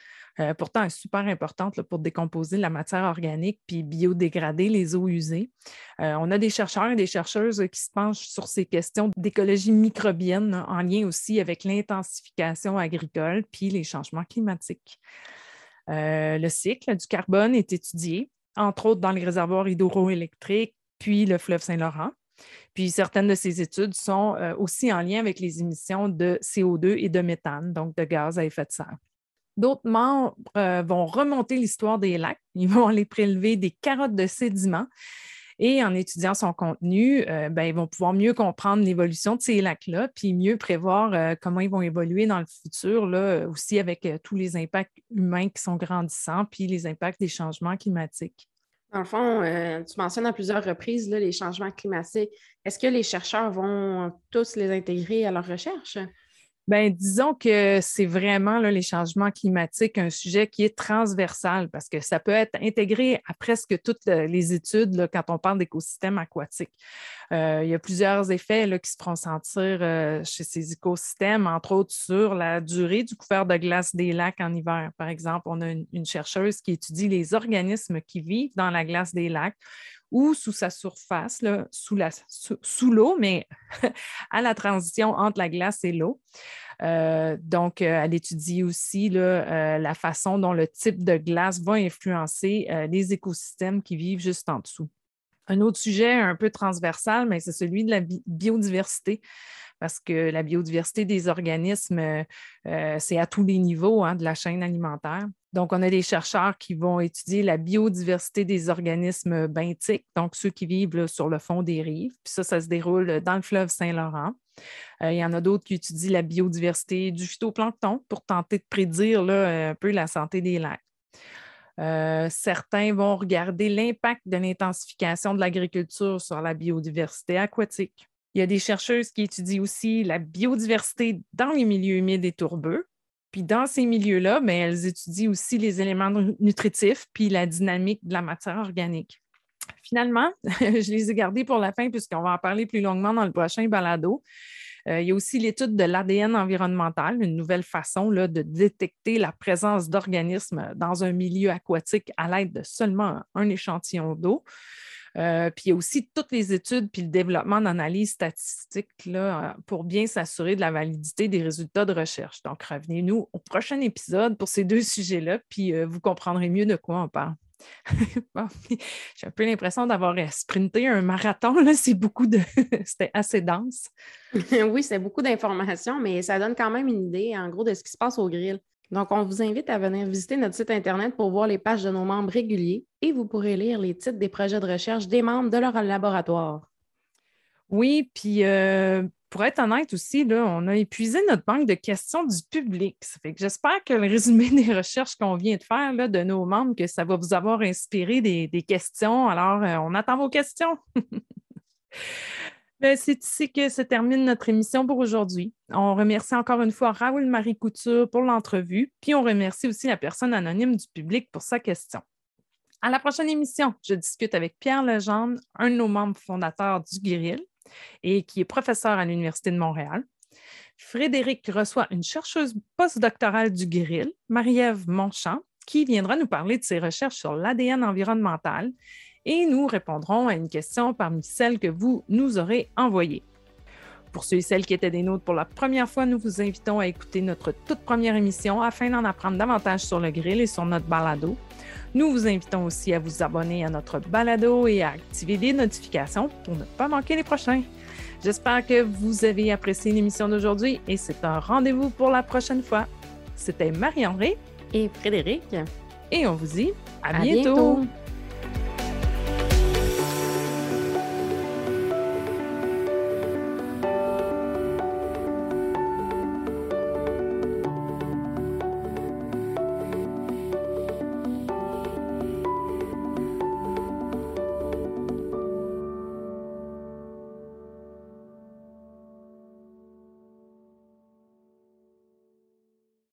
Euh, pourtant, elle est super importante pour décomposer la matière organique puis biodégrader les eaux usées. Euh, on a des chercheurs et des chercheuses qui se penchent sur ces questions d'écologie microbienne en lien aussi avec l'intensification agricole puis les changements climatiques. le cycle du carbone est étudié, entre autres dans les réservoirs hydroélectriques, puis le fleuve Saint-Laurent. Puis certaines de ces études sont euh, aussi en lien avec les émissions de CO2 et de méthane, donc de gaz à effet de serre. D'autres membres euh, vont remonter l'histoire des lacs. Ils vont aller prélever des carottes de sédiments et en étudiant son contenu, euh, ben, ils vont pouvoir mieux comprendre l'évolution de ces lacs-là, puis mieux prévoir comment ils vont évoluer dans le futur, aussi avec tous les impacts humains qui sont grandissants, puis les impacts des changements climatiques. Dans le fond, euh, tu mentionnes à plusieurs reprises les changements climatiques. Est-ce que les chercheurs vont tous les intégrer à leur recherche? Bien, disons que c'est vraiment les changements climatiques un sujet qui est transversal parce que ça peut être intégré à presque toutes euh, les études quand on parle d'écosystèmes aquatiques. Euh, il y a plusieurs effets qui se feront sentir euh, chez ces écosystèmes, entre autres sur la durée du couvert de glace des lacs en hiver. Par exemple, on a une chercheuse qui étudie les organismes qui vivent dans la glace des lacs ou sous sa surface, sous, l'eau, mais à la transition entre la glace et l'eau. Euh, donc, euh, elle étudie aussi euh, la façon dont le type de glace va influencer les écosystèmes qui vivent juste en dessous. Un autre sujet un peu transversal, mais c'est celui de la biodiversité parce que la biodiversité des organismes, c'est à tous les niveaux hein, de la chaîne alimentaire. Donc, on a des chercheurs qui vont étudier la biodiversité des organismes benthiques, donc ceux qui vivent sur le fond des rives. Puis ça, ça se déroule dans le fleuve Saint-Laurent. Euh, il y en a d'autres qui étudient la biodiversité du phytoplancton pour tenter de prédire un peu la santé des lacs. Euh, certains vont regarder l'impact de l'intensification de l'agriculture sur la biodiversité aquatique. Il y a des chercheuses qui étudient aussi la biodiversité dans les milieux humides et tourbeux. Puis dans ces milieux-là, ben, elles étudient aussi les éléments nutritifs puis la dynamique de la matière organique. Finalement, je les ai gardés pour la fin puisqu'on va en parler plus longuement dans le prochain balado. Euh, il y a aussi l'étude de l'ADN environnemental, une nouvelle façon de détecter la présence d'organismes dans un milieu aquatique à l'aide de seulement un échantillon d'eau. Euh, puis il y a aussi toutes les études puis le développement d'analyses statistiques pour bien s'assurer de la validité des résultats de recherche. Donc, revenez-nous au prochain épisode pour ces deux sujets-là, puis euh, vous comprendrez mieux de quoi on parle. J'ai un peu l'impression d'avoir sprinté un marathon. C'est beaucoup de. C'était assez dense. oui, c'est beaucoup d'informations, mais ça donne quand même une idée, en gros, de ce qui se passe au grill. Donc, on vous invite à venir visiter notre site Internet pour voir les pages de nos membres réguliers et vous pourrez lire les titres des projets de recherche des membres de leur laboratoire. Oui, puis euh, pour être honnête aussi, là, on a épuisé notre banque de questions du public. Ça fait que j'espère que le résumé des recherches qu'on vient de faire là, de nos membres, que ça va vous avoir inspiré des, questions. Alors, euh, on attend vos questions. Ben, c'est ici que se termine notre émission pour aujourd'hui. On remercie encore une fois Raoul Marie Couture pour l'entrevue, puis on remercie aussi la personne anonyme du public pour sa question. À la prochaine émission, je discute avec Pierre Legendre, un de nos membres fondateurs du Guéril et qui est professeur à l'Université de Montréal. Frédéric reçoit une chercheuse postdoctorale du Guéril, Marie-Ève Monchamp, qui viendra nous parler de ses recherches sur l'ADN environnemental et nous répondrons à une question parmi celles que vous nous aurez envoyées. Pour ceux et celles qui étaient des nôtres pour la première fois, nous vous invitons à écouter notre toute première émission afin d'en apprendre davantage sur le grill et sur notre balado. Nous vous invitons aussi à vous abonner à notre balado et à activer les notifications pour ne pas manquer les prochains. J'espère que vous avez apprécié l'émission d'aujourd'hui et c'est un rendez-vous pour la prochaine fois. C'était Marie-André et Frédéric Et on vous dit à, À bientôt. bientôt.